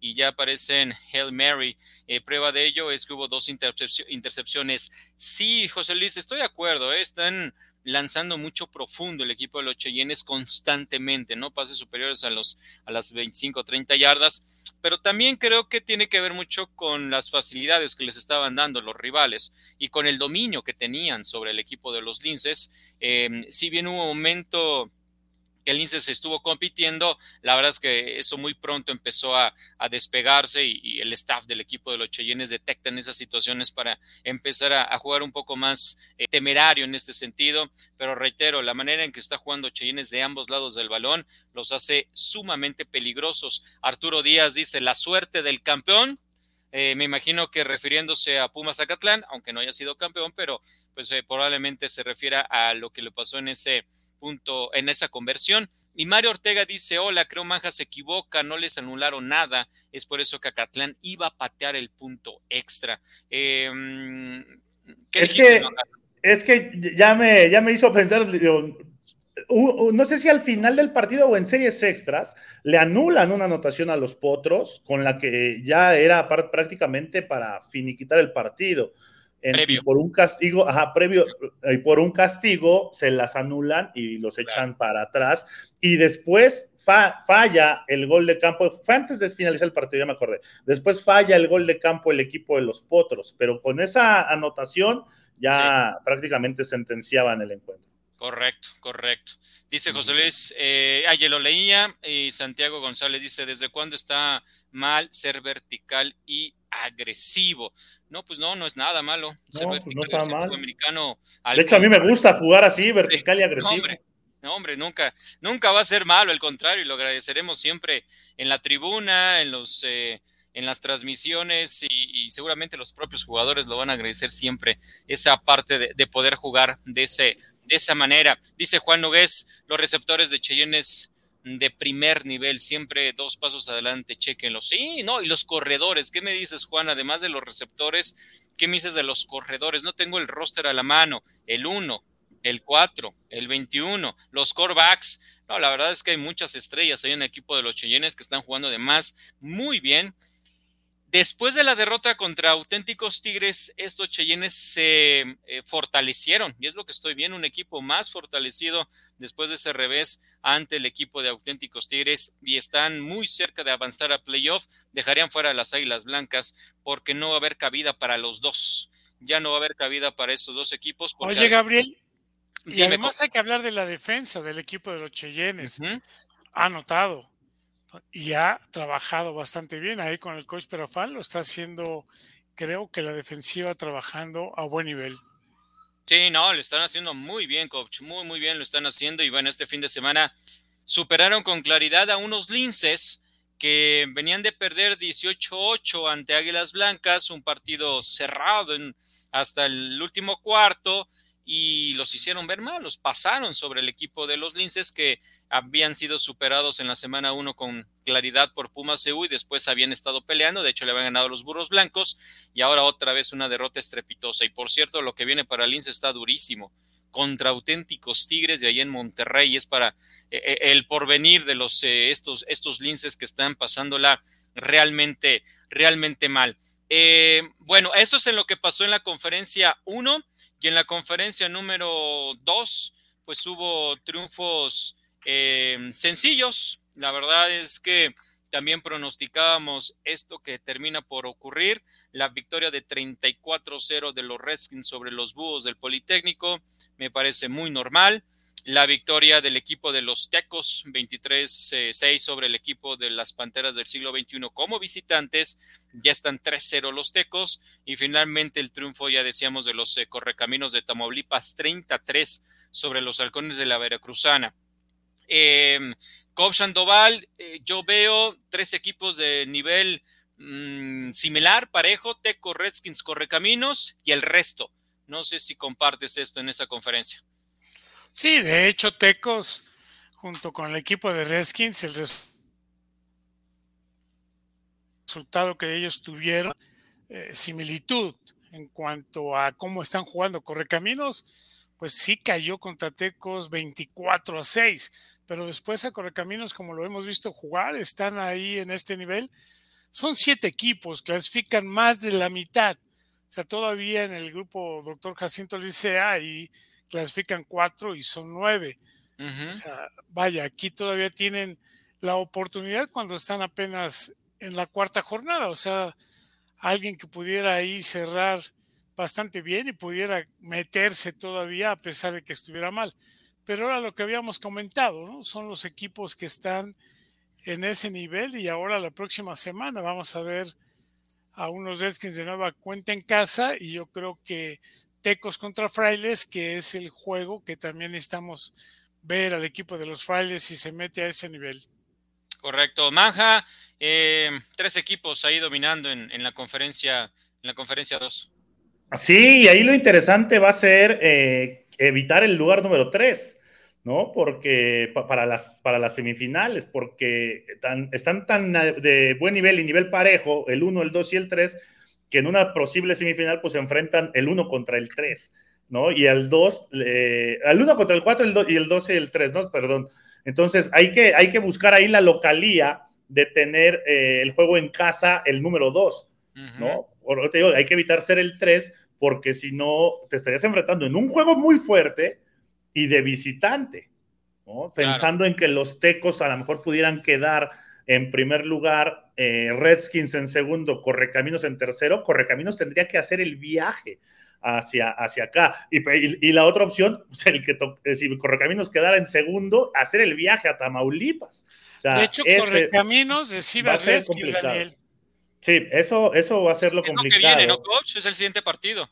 y ya aparecen Hail Mary. Eh, prueba de ello es que hubo dos intercepciones. Sí, José Luis, estoy de acuerdo, ¿eh? están lanzando mucho profundo el equipo de los Cheyennes constantemente, ¿no? Pases superiores a, los, a las 25 o 30 yardas, pero también creo que tiene que ver mucho con las facilidades que les estaban dando los rivales y con el dominio que tenían sobre el equipo de los Linces. Eh, si bien hubo un momento el INSE se estuvo compitiendo, la verdad es que eso muy pronto empezó a, despegarse y, el staff del equipo de los Cheyennes detectan esas situaciones para empezar a, jugar un poco más eh, temerario en este sentido, pero reitero, la manera en que está jugando Cheyennes de ambos lados del balón los hace sumamente peligrosos. Arturo Díaz dice, la suerte del campeón, eh, me imagino que refiriéndose a Pumas Zacatlán, aunque no haya sido campeón, pero pues eh, probablemente se refiera a lo que le pasó en ese punto, en esa conversión. Y Mario Ortega dice, hola, creo Manja se equivoca, no les anularon nada, es por eso que Acatlán iba a patear el punto extra. Em, es, que, es que ya me, ya me hizo pensar, no sé si al final del partido o en series extras le anulan una anotación a los potros con la que ya era prácticamente para finiquitar el partido y por un castigo, ajá, previo, y por un castigo se las anulan y los echan para atrás. Y después falla el gol de campo, fue antes de finalizar el partido, ya me acordé. Después falla el gol de campo el equipo de los Potros, pero con esa anotación ya prácticamente sentenciaban el encuentro. Correcto, correcto. Dice José Luis, eh, ayer lo leía y Santiago González dice, ¿desde cuándo está mal ser vertical y agresivo. No, pues no, no es nada malo. No, pues no está mal. de hecho, a mí me gusta jugar así, vertical y agresivo. No, hombre, nunca, nunca va a ser malo, al contrario, lo agradeceremos siempre en la tribuna, en los eh, en las transmisiones y, seguramente los propios jugadores lo van a agradecer siempre, esa parte de, de poder jugar de, ese, de esa manera. Dice Juan Nogués, los receptores de Cheyennes de primer nivel, siempre dos pasos adelante, chequenlo. Sí, no, y los corredores, ¿qué me dices, Juan? Además de los receptores, ¿qué me dices de los corredores? No tengo el roster a la mano, el 1, el 4, el 21, los corebacks. No, la verdad es que hay muchas estrellas. Hay un equipo de los Cheyennes que están jugando además muy bien. Después de la derrota contra auténticos Tigres, estos Cheyennes se eh, fortalecieron y es lo que estoy viendo, un equipo más fortalecido después de ese revés ante el equipo de auténticos Tigres y están muy cerca de avanzar a playoff. Dejarían fuera a las Águilas Blancas porque no va a haber cabida para los dos. Ya no va a haber cabida para estos dos equipos. Oye, Gabriel, y además hay que hablar de la defensa del equipo de los Cheyennes. Ha notado y ha trabajado bastante bien ahí con el coach Perafán, lo está haciendo, creo que la defensiva trabajando a buen nivel. Sí, no, lo están haciendo muy bien, coach, muy, muy bien lo están haciendo y bueno, este fin de semana superaron con claridad a unos linces que venían de perder 18-8 ante Águilas Blancas, un partido cerrado en, hasta el último cuarto y los hicieron ver mal, los pasaron sobre el equipo de los linces que habían sido superados en la semana 1 con claridad por Pumas CU y después habían estado peleando, de hecho le habían ganado los burros blancos y ahora otra vez una derrota estrepitosa. Y por cierto, lo que viene para Lince está durísimo, contra auténticos Tigres de ahí en Monterrey, es para eh, eh, el porvenir de los eh, estos, estos linces que están pasándola realmente, realmente mal. Bueno, eso es en lo que pasó en la conferencia 1 y en la conferencia número 2, pues hubo triunfos eh, sencillos. La verdad es que también pronosticábamos esto que termina por ocurrir, la victoria de 34-0 de los Redskins sobre los Búhos del Politécnico, me parece muy normal. La victoria del equipo de los Tecos, 23-6 sobre el equipo de las Panteras del siglo XXI como visitantes, ya están 3-0 los Tecos. Y finalmente el triunfo, ya decíamos, de los eh, Correcaminos de Tamaulipas, 33 sobre los Halcones de la Veracruzana. Eh, Sandoval, eh, yo veo tres equipos de nivel mm, similar, parejo, Teco, Redskins, Correcaminos y el resto. No sé si compartes esto en esa conferencia. Sí, de hecho, Tecos, junto con el equipo de Redskins, el resultado que ellos tuvieron, eh, similitud en cuanto a cómo están jugando Correcaminos pues sí cayó contra Tecos 24 a 6, pero después a Correcaminos, como lo hemos visto jugar, están ahí en este nivel. Son siete equipos, clasifican más de la mitad. O sea, todavía en el grupo Doctor Jacinto Licea y clasifican cuatro y son nueve. O sea, vaya, aquí todavía tienen la oportunidad cuando están apenas en la cuarta jornada. O sea, alguien que pudiera ahí cerrar bastante bien y pudiera meterse todavía a pesar de que estuviera mal. Pero ahora lo que habíamos comentado, ¿no? Son los equipos que están en ese nivel y ahora la próxima semana vamos a ver a unos Redskins de nueva cuenta en casa y yo creo que Tecos contra Frailes, que es el juego que también necesitamos ver al equipo de los Frailes si se mete a ese nivel. Correcto. Manja, eh, tres equipos ahí dominando en, en, la conferencia en la conferencia 2. Sí, y ahí lo interesante va a ser eh, evitar el lugar número 3, ¿no? Porque para las, para las semifinales, porque están tan de buen nivel y nivel parejo, el 1, el 2 y el 3, que en una posible semifinal pues se enfrentan el 1 contra el 3, ¿no? Y al 2, eh, al 1 contra el 4 el y el 2 y el 3, ¿no? Perdón. Entonces hay que, hay que buscar ahí la localía de tener eh, el juego en casa el número 2, ¿no? Por te digo, hay que evitar ser el 3 porque si no te estarías enfrentando en un juego muy fuerte y de visitante, ¿no? Pensando en que los tecos a lo mejor pudieran quedar en primer lugar, eh, Redskins en segundo, Correcaminos en tercero, Correcaminos tendría que hacer el viaje hacia, hacia acá. Y, la otra opción, pues, el que eh, si Correcaminos quedara en segundo, hacer el viaje a Tamaulipas. de hecho, Correcaminos recibe a Redskins, Daniel. Sí, eso, eso va a ser lo es complicado. Lo que viene, ¿no, coach? Es el siguiente partido.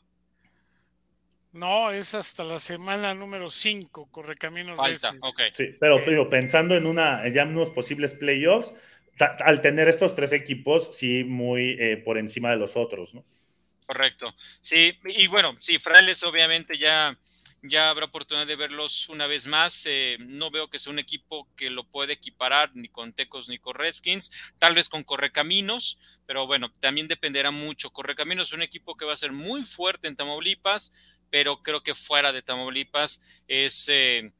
No, es hasta la semana número 5, Correcaminos. Falta, okay. Sí, pero, eh, pensando en una, ya unos posibles playoffs, al tener estos tres equipos, sí, muy eh, por encima de los otros, ¿no? Correcto. Sí, y bueno, sí, Frailes obviamente ya ya habrá oportunidad de verlos una vez más. Eh, no veo que sea un equipo que lo puede equiparar ni con Tecos ni con Redskins, tal vez con Correcaminos, pero bueno, también dependerá mucho. Correcaminos es un equipo que va a ser muy fuerte en Tamaulipas, pero creo que fuera de Tamaulipas es... Eh,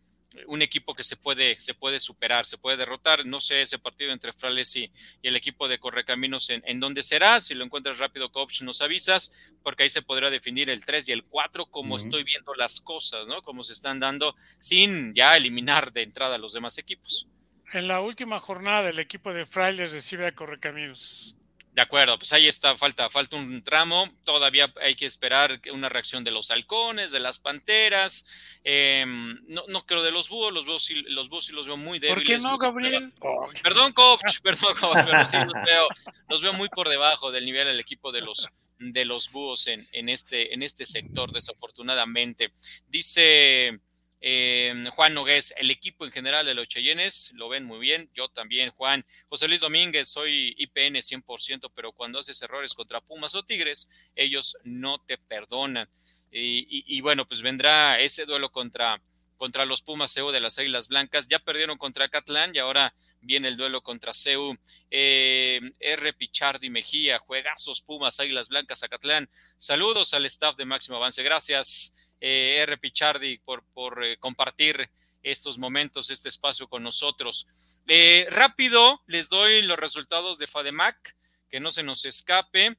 un equipo que se puede, se puede superar, se puede derrotar. No sé ese partido entre Frales y, el equipo de Correcaminos en, en dónde será. Si lo encuentras rápido, coach, nos avisas, porque ahí se podrá definir el 3 y el 4, como estoy viendo las cosas, ¿no? Como se están dando sin ya eliminar de entrada a los demás equipos. En la última jornada, el equipo de Frailes recibe a Correcaminos. De acuerdo, pues ahí está, falta, falta un tramo, todavía hay que esperar una reacción de los halcones, de las panteras, em, no, no creo de los búhos, los búhos, sí, los búhos los veo muy débiles. ¿Por qué no, Gabriel? Perdón, coach, perdón, coach, pero sí los veo, los veo muy por debajo del nivel del equipo de los de los búhos en, en, este, en este sector, desafortunadamente. Dice eh, Juan Nogués, el equipo en general de los Cheyennes, lo ven muy bien, yo también, Juan. José Luis Domínguez, soy IPN 100%, pero cuando haces errores contra Pumas o Tigres, ellos no te perdonan. Y, bueno, pues vendrá ese duelo contra, contra los Pumas CEU de las Águilas Blancas. Ya perdieron contra Catlán y ahora viene el duelo contra CEU. Eh, R. Pichardi Mejía, juegazos Pumas, Águilas Blancas, Acatlán. Saludos al staff de Máximo Avance. Gracias. Eh, R. Pichardi, por, eh, compartir estos momentos, este espacio con nosotros. Eh, rápido, les doy los resultados de FADEMAC, que no se nos escape.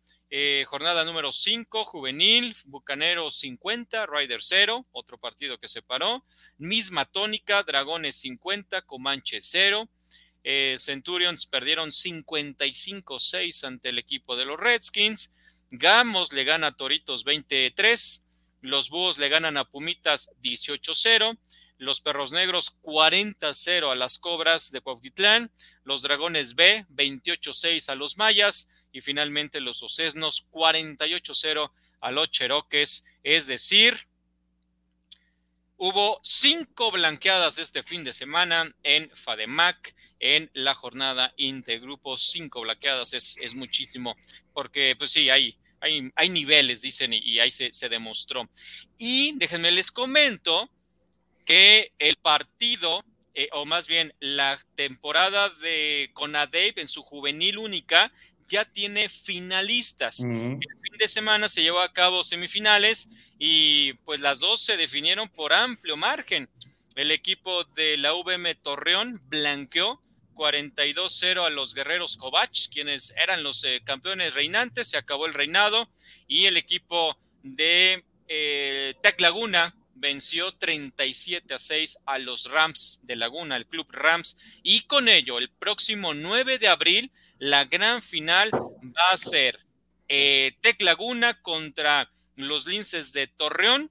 jornada número 5, juvenil, Bucanero 50, Rider 0, otro partido que se paró. Misma tónica, Dragones 50, Comanche 0. Centurions perdieron 55-6 ante el equipo de los Redskins. Gamos le gana a Toritos 23. Los Búhos le ganan a Pumitas 18-0. Los Perros Negros 40-0 a las Cobras de Cuautitlán. Los Dragones B 28-6 a los Mayas. Y finalmente los Ocesnos 48-0 a los Cheroques. Es decir, Hubo cinco blanqueadas este fin de semana en FADEMAC, en la jornada intergrupo. Cinco blanqueadas es, es muchísimo, porque pues sí, hay, hay, niveles, dicen, y, ahí se, demostró. Y déjenme les comento que el partido, eh, o más bien la temporada de Conadep en su juvenil única, ya tiene finalistas. El fin de semana se llevó a cabo semifinales y pues las dos se definieron por amplio margen. El equipo de la VM Torreón blanqueó 42-0 a los guerreros Kovac, quienes eran los eh, campeones reinantes, se acabó el reinado y el equipo de eh, Tec Laguna venció 37 a 6 a los Rams de Laguna, el club Rams, y con ello el próximo 9 de abril la gran final va a ser eh, Tec Laguna contra los Linces de Torreón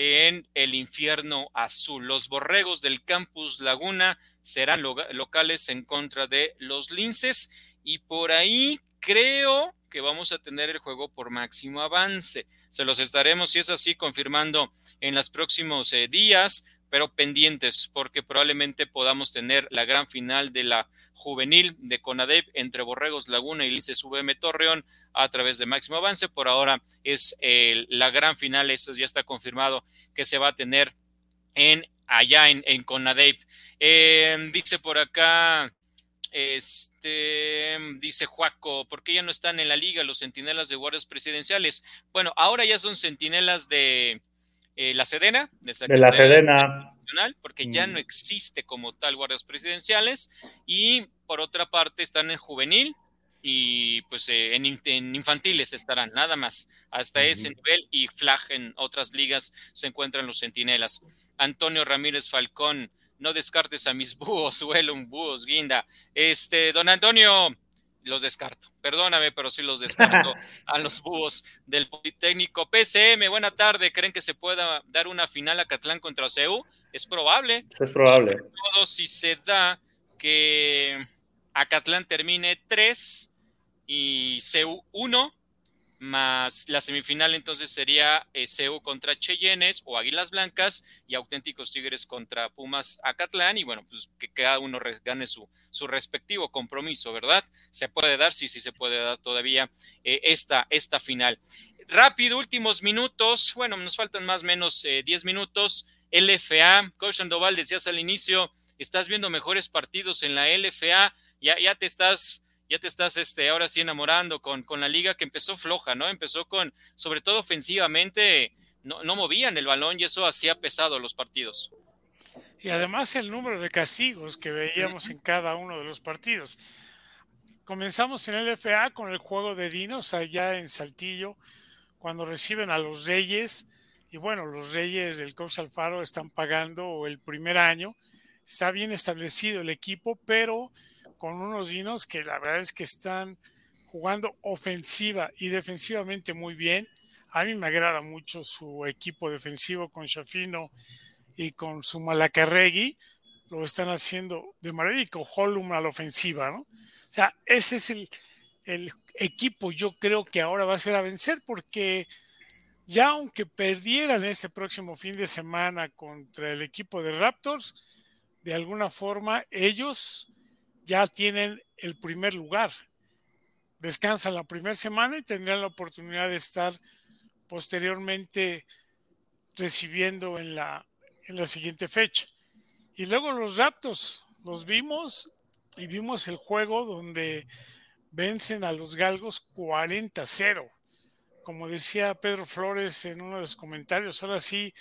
en el infierno azul. Los borregos del campus Laguna serán locales en contra de los linces y por ahí creo que vamos a tener el juego por máximo avance. Se los estaremos, si es así, confirmando en los próximos eh, días, pero pendientes, porque probablemente podamos tener la gran final de la juvenil de CONADEP entre Borregos Laguna y Linces VM Torreón a través de Máximo Avance. Por ahora es la gran final, eso ya está confirmado que se va a tener en allá en, en CONADEP. Em, dice por acá, este, dice Juaco, ¿por qué ya no están en la liga los centinelas de guardias presidenciales? Bueno, ahora ya son centinelas de eh, la Sedena, de, la Sedena, porque ya mm. no existe como tal guardias presidenciales y por otra parte están en juvenil y pues eh, en, infantiles estarán, nada más. Hasta ese nivel y flag en otras ligas se encuentran los centinelas. Antonio Ramírez Falcón, no descartes a mis búhos, un búhos, guinda. Este, don Antonio, los descarto. Perdóname, pero sí los descarto a los búhos del Politécnico. PCM, buena tarde. ¿Creen que se pueda dar una final a Catlán contra CEU? Es probable. Es probable. Sobre todo si se da que Acatlán termine 3 y CEU 1, más la semifinal entonces sería eh, CEU contra Cheyennes o Águilas Blancas y Auténticos Tigres contra Pumas Acatlán y bueno, pues que cada uno gane su, su respectivo compromiso, ¿verdad? Se puede dar, sí, sí se puede dar todavía eh, esta, esta final. Rápido, últimos minutos, bueno, nos faltan más o menos 10 eh, minutos. LFA, Coach Sandoval, decías al inicio, estás viendo mejores partidos en la LFA, ya, ya te estás, ya te estás este, ahora sí enamorando con, con la liga que empezó floja, ¿no? Empezó con, sobre todo ofensivamente, no, no movían el balón y eso hacía pesado los partidos. Y además el número de castigos que veíamos en cada uno de los partidos. Comenzamos en el LFA con el juego de dinos allá en Saltillo, cuando reciben a los Reyes. Y bueno, los Reyes del Coach Alfaro están pagando el primer año está bien establecido el equipo, pero con unos dinos que la verdad es que están jugando ofensiva y defensivamente muy bien. A mí me agrada mucho su equipo defensivo con Shafino y con su Malacarregui. Lo están haciendo de maravilla y con Holum a la ofensiva, ¿no? O sea, ese es el, el equipo yo creo que ahora va a ser a vencer porque ya aunque perdieran este próximo fin de semana contra el equipo de Raptors, de alguna forma ellos ya tienen el primer lugar. Descansan la primera semana y tendrán la oportunidad de estar posteriormente recibiendo en la, en la siguiente fecha. Y luego los Raptors, los vimos y vimos el juego donde vencen a los Galgos 40-0. Como decía Pedro Flores en uno de los comentarios, ahora sí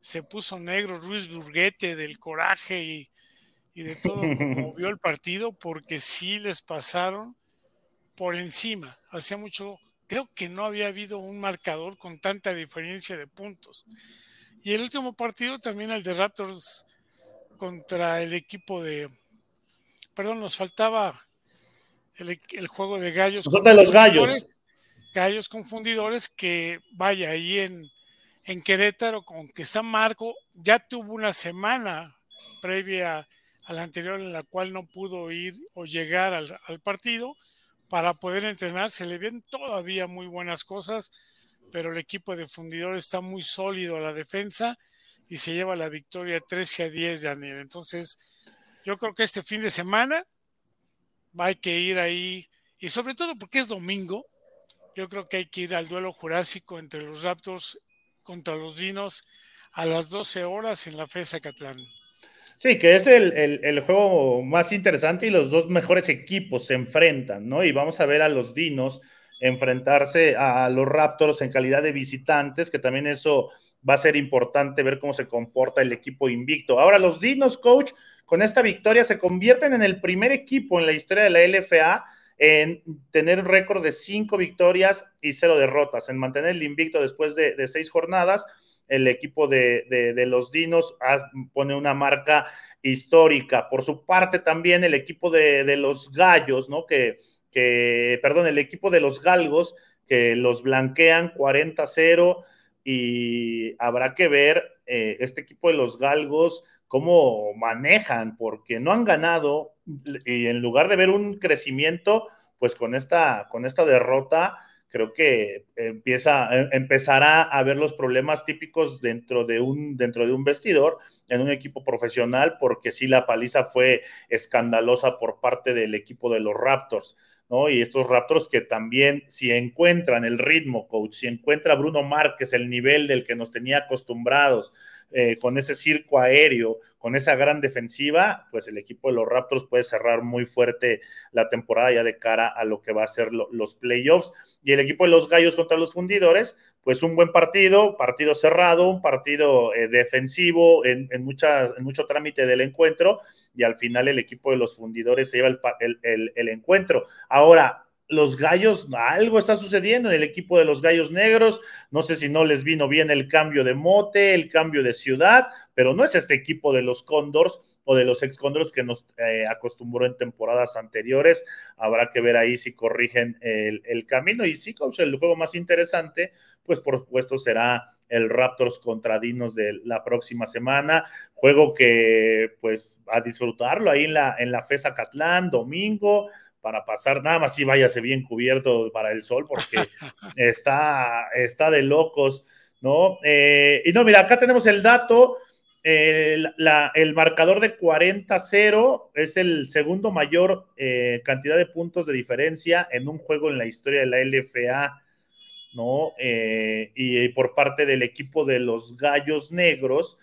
se puso negro Ruiz Burguete del coraje y, de todo como vio el partido, porque sí les pasaron por encima. Hacía mucho, creo que no había habido un marcador con tanta diferencia de puntos. Y el último partido también el de Raptors contra el equipo de, perdón, nos faltaba el, juego de gallos. los gallos. Gallos confundidores que vaya ahí en, en Querétaro, con que está Marco, ya tuvo una semana previa a la anterior en la cual no pudo ir o llegar al, partido para poder entrenar. Se le ven todavía muy buenas cosas, pero el equipo de fundidor está muy sólido a la defensa y se lleva la victoria 13 a 10 de Daniel. Entonces, yo creo que este fin de semana hay que ir ahí, y sobre todo porque es domingo, yo creo que hay que ir al duelo jurásico entre los Raptors contra los Dinos a las 12 horas en la FESA Catlán. Sí, que es el, juego más interesante y los dos mejores equipos se enfrentan, ¿no? Y vamos a ver a los Dinos enfrentarse a los Raptors en calidad de visitantes, que también eso va a ser importante ver cómo se comporta el equipo invicto. Ahora los Dinos, coach, con esta victoria se convierten en el primer equipo en la historia de la LFA en tener un récord de cinco victorias y cero derrotas, en mantener el invicto después de, seis jornadas. El equipo de, los Dinos pone una marca histórica. Por su parte, también el equipo de, los Gallos, ¿no? Que, que, perdón, el equipo de los Galgos, que los blanquean 40-0 y habrá que ver eh, este equipo de los Galgos cómo manejan, porque no han ganado y en lugar de ver un crecimiento, pues con esta, con esta derrota, creo que empieza, em, empezará a ver los problemas típicos dentro de un, dentro de un vestidor en un equipo profesional, porque sí la paliza fue escandalosa por parte del equipo de los Raptors. Y estos Raptors que también, si encuentran el ritmo, coach, si encuentra Bruno Márquez el nivel del que nos tenía acostumbrados, eh, con ese circo aéreo, con esa gran defensiva, pues el equipo de los Raptors puede cerrar muy fuerte la temporada ya de cara a lo que va a ser los playoffs. Y el equipo de los Gallos contra los Fundidores, pues un buen partido, partido cerrado, un partido eh, defensivo en, en, en mucho trámite del encuentro y al final el equipo de los Fundidores se lleva el, el encuentro. Ahora, los gallos, algo está sucediendo en el equipo de los gallos negros. No sé si no les vino bien el cambio de mote, el cambio de ciudad, pero no es este equipo de los Condors o de los ex Condors que nos eh, acostumbró en temporadas anteriores. Habrá que ver ahí si corrigen el, camino. Y sí, el juego más interesante, pues por supuesto será el Raptors contra Dinos de la próxima semana. Juego que, pues, a disfrutarlo ahí en la, en la FESA Catlán, domingo para pasar, nada más si váyase bien cubierto para el sol, porque está, está de locos, ¿no? Eh, y no, mira, acá tenemos el dato, el marcador de 40-0 es el segundo mayor eh, cantidad de puntos de diferencia en un juego en la historia de la LFA, ¿no? Eh, y por parte del equipo de los Gallos Negros,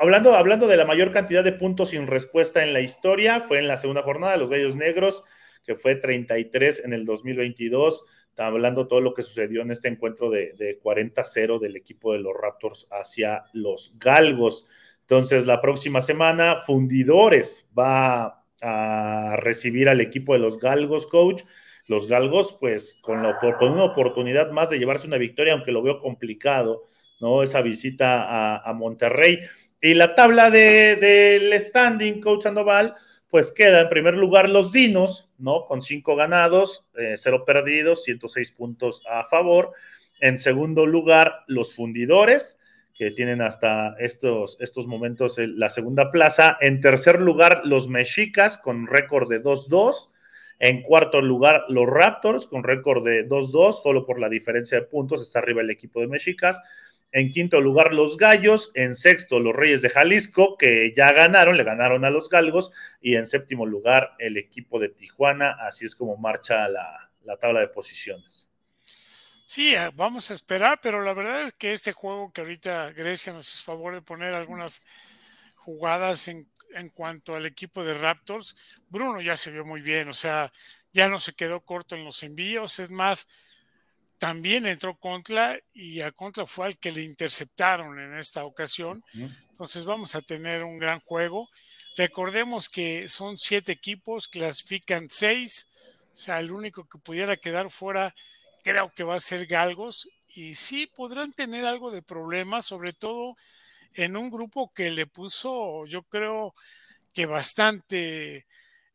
hablando, hablando de la mayor cantidad de puntos sin respuesta en la historia, fue en la segunda jornada de los Gallos Negros, que fue 33 en el 2022. Está hablando todo lo que sucedió en este encuentro de, 40-0 del equipo de los Raptors hacia los Galgos. Entonces, la próxima semana, Fundidores va a recibir al equipo de los Galgos, coach. Los Galgos, pues, con, con una oportunidad más de llevarse una victoria, aunque lo veo complicado ¿no? Esa visita a, Monterrey. Y la tabla del standing, Coach Sandoval, pues queda en primer lugar los Dinos, ¿no? Con cinco ganados, eh, cero perdidos, 106 puntos a favor. En segundo lugar, los Fundidores, que tienen hasta estos, estos momentos la segunda plaza. En tercer lugar, los Mexicas, con récord de 2-2. En cuarto lugar, los Raptors, con récord de 2-2, solo por la diferencia de puntos, está arriba el equipo de Mexicas. En quinto lugar, los Gallos. En sexto, los Reyes de Jalisco, que ya ganaron, le ganaron a los Galgos. Y en séptimo lugar, el equipo de Tijuana. Así es como marcha la, tabla de posiciones. Sí, eh, vamos a esperar, pero la verdad es que este juego que ahorita Grecia nos hace favor de poner algunas jugadas en, en, cuanto al equipo de Raptors, Bruno ya se vio muy bien, o sea, ya no se quedó corto en los envíos, es más, también entró Contra y a Contra fue al que le interceptaron en esta ocasión. Entonces vamos a tener un gran juego. Recordemos que son siete equipos, clasifican seis, o sea, el único que pudiera quedar fuera creo que va a ser Galgos y sí podrán tener algo de problemas, sobre todo en un grupo que le puso, yo creo que bastante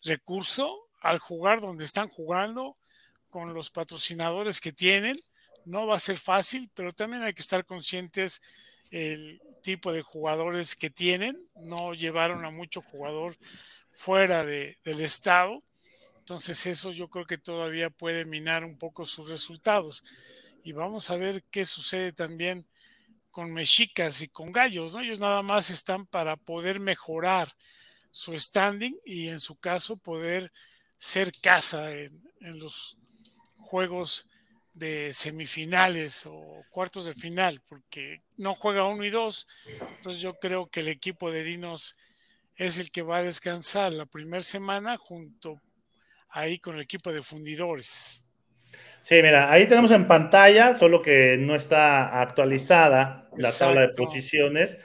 recurso al jugar donde están jugando con los patrocinadores que tienen. No va a ser fácil, pero también hay que estar conscientes el tipo de jugadores que tienen. No llevaron a mucho jugador fuera de, del estado. Entonces eso yo creo que todavía puede minar un poco sus resultados. Y vamos a ver qué sucede también con mexicas y con gallos, ¿no? Ellos nada más están para poder mejorar su standing y en su caso poder ser casa en, en los juegos de semifinales o cuartos de final, porque no juega uno y dos. Entonces yo creo que el equipo de Dinos es el que va a descansar la primera semana junto ahí con el equipo de fundidores. Sí, mira, ahí tenemos en pantalla, solo que no está actualizada la tabla de posiciones.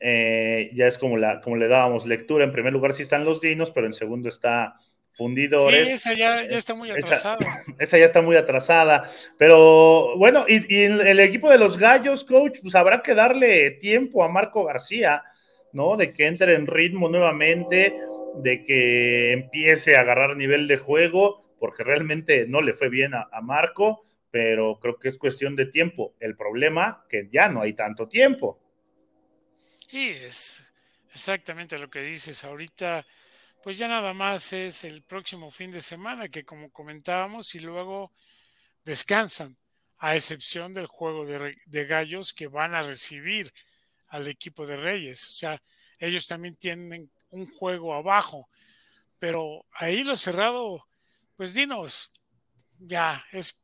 Eh, ya es como, la, como le dábamos lectura. En primer lugar sí están los dinos, pero en segundo está fundidores. Sí, esa ya, está muy atrasada. Esa, ya está muy atrasada. Pero bueno, y, y, el equipo de los gallos, coach, pues habrá que darle tiempo a Marco García, ¿no? De que entre en ritmo nuevamente, de que empiece a agarrar nivel de juego porque realmente no le fue bien a, Marco, pero creo que es cuestión de tiempo. El problema que ya no hay tanto tiempo. Sí, es exactamente lo que dices. Ahorita, pues ya nada más es el próximo fin de semana que como comentábamos y luego descansan, a excepción del juego de, gallos que van a recibir al equipo de Reyes. O sea, ellos también tienen un juego abajo, pero ahí lo cerrado pues dinos, ya es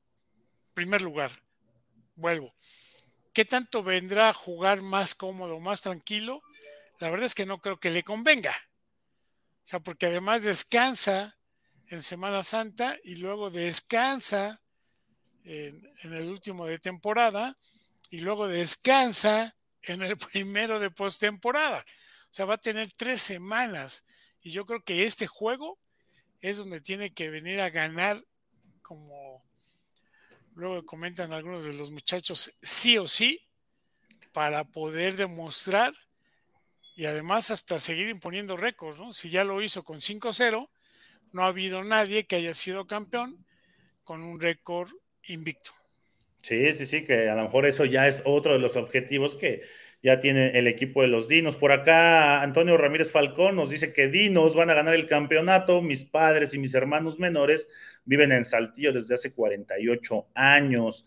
primer lugar, vuelvo. ¿Qué tanto vendrá a jugar más cómodo, más tranquilo? La verdad es que no creo que le convenga. O sea, porque además descansa en Semana Santa y luego descansa en, el último de temporada y luego descansa en el primero de postemporada. O sea, va a tener tres semanas y yo creo que este juego es donde tiene que venir a ganar, como luego comentan algunos de los muchachos, sí o sí, para poder demostrar y además hasta seguir imponiendo récords, ¿no? Si ya lo hizo con 5-0, no ha habido nadie que haya sido campeón con un récord invicto. Sí, sí, sí, que a lo mejor eso ya es otro de los objetivos que, ya tiene el equipo de los Dinos. Por acá, Antonio Ramírez Falcón nos dice que Dinos van a ganar el campeonato. Mis padres y mis hermanos menores viven en Saltillo desde hace 48 años.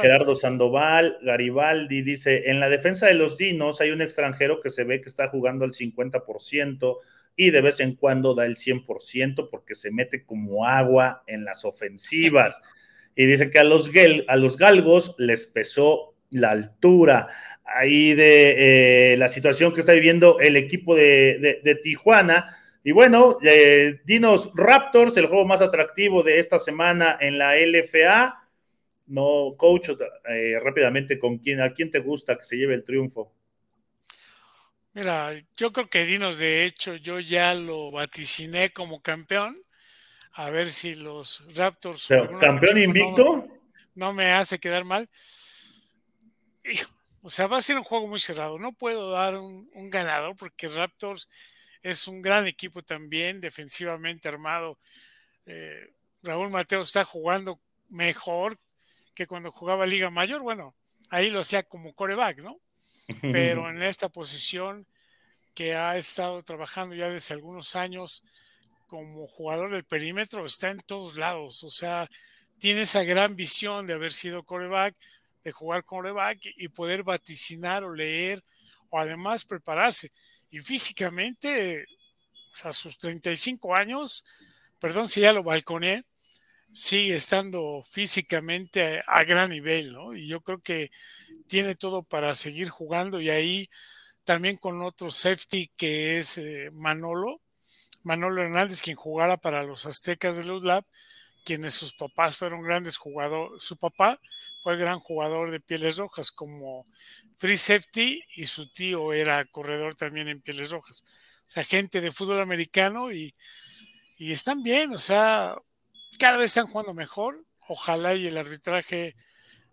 Gerardo Sandoval, Garibaldi dice, en la defensa de los Dinos hay un extranjero que se ve que está jugando al 50% y de vez en cuando da el 100% porque se mete como agua en las ofensivas. Y dice que a los, a los galgos les pesó la altura ahí de eh, la situación que está viviendo el equipo de, Tijuana. Y bueno, eh, dinos Raptors, el juego más atractivo de esta semana en la LFA. No, coach, eh, rápidamente, ¿con quién, ¿a quién te gusta que se lleve el triunfo? Mira, yo creo que Dinos, de hecho, yo ya lo vaticiné como campeón. A ver si los Raptors. ¿Campeón invicto? No, me hace quedar mal. O sea, va a ser un juego muy cerrado. No puedo dar un, ganador porque Raptors es un gran equipo también, defensivamente armado. Eh, Raúl Mateo está jugando mejor que cuando jugaba Liga Mayor. Bueno, ahí lo hacía como coreback, ¿no? Pero en esta posición que ha estado trabajando ya desde algunos años como jugador del perímetro, está en todos lados. O sea, tiene esa gran visión de haber sido coreback, de jugar con reback y poder vaticinar o leer o además prepararse. Y físicamente, a sus 35 años, perdón si ya lo balconé, sigue estando físicamente a, gran nivel, ¿no? Y yo creo que tiene todo para seguir jugando y ahí también con otro safety que es eh, Manolo, Manolo Hernández, quien jugara para los Aztecas de los Lab, quienes sus papás fueron grandes jugadores. Su papá fue gran jugador de Pieles Rojas como free safety y su tío era corredor también en Pieles Rojas. O sea, gente de fútbol americano y, y están bien, o sea, cada vez están jugando mejor. Ojalá y el arbitraje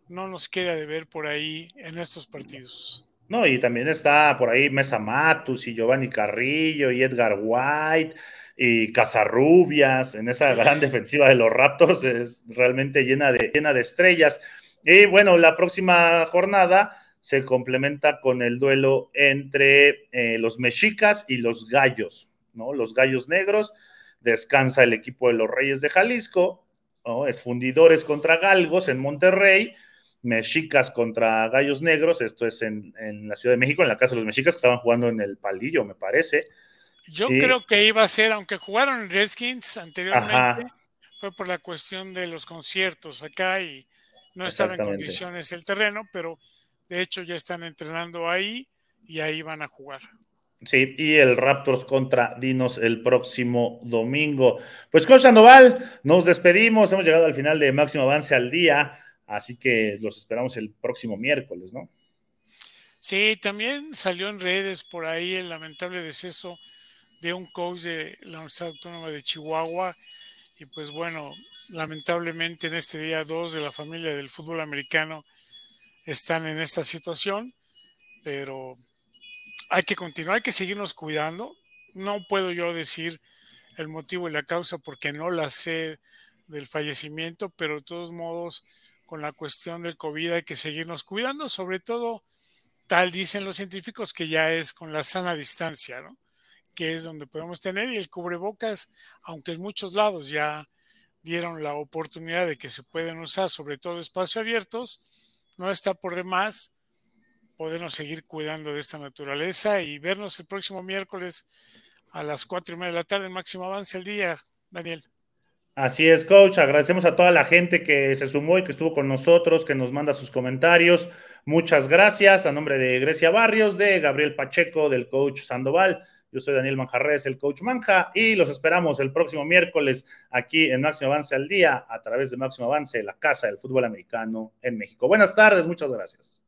no nos quede de ver por ahí en estos partidos. No, y también está por ahí Mesa Matus y Giovanni Carrillo y Edgar White y Casarrubias, en esa gran defensiva de los Raptors, es realmente llena de, llena de estrellas. Y bueno, la próxima jornada se complementa con el duelo entre eh, los mexicas y los gallos, ¿no? Los gallos negros, descansa el equipo de los Reyes de Jalisco, ¿no? Es fundidores contra galgos en Monterrey, mexicas contra gallos negros, esto es en, en, la Ciudad de México, en la casa de los mexicas que estaban jugando en el palillo, me parece. Yo creo que iba a ser, aunque jugaron Redskins anteriormente, fue por la cuestión de los conciertos acá y no estaba en condiciones el terreno, pero de hecho ya están entrenando ahí y ahí van a jugar. Sí, y el Raptors contra Dinos el próximo domingo. Pues Coach Sandoval, nos despedimos, hemos llegado al final de Máximo Avance al Día, así que los esperamos el próximo miércoles, ¿no? Sí, también salió en redes por ahí el lamentable deceso de un coach de la Universidad Autónoma de Chihuahua. Y pues bueno, lamentablemente en este día dos de la familia del fútbol americano están en esta situación, pero hay que continuar, hay que seguirnos cuidando. No puedo yo decir el motivo y la causa porque no la sé del fallecimiento, pero de todos modos, con la cuestión del COVID hay que seguirnos cuidando, sobre todo tal dicen los científicos que ya es con la sana distancia, ¿no? que es donde podemos tener y el cubrebocas, aunque en muchos lados ya dieron la oportunidad de que se pueden usar, sobre todo espacios abiertos, no está por demás podernos seguir cuidando de esta naturaleza y vernos el próximo miércoles a las cuatro y media de la tarde, máximo avance el día, Daniel. Así es, coach. Agradecemos a toda la gente que se sumó y que estuvo con nosotros, que nos manda sus comentarios. Muchas gracias. A nombre de Grecia Barrios, de Gabriel Pacheco, del coach Sandoval. Yo soy Daniel Manjarres, el coach Manja, y los esperamos el próximo miércoles aquí en Máximo Avance al Día, a través de Máximo Avance, la Casa del Fútbol Americano en México. Buenas tardes, muchas gracias.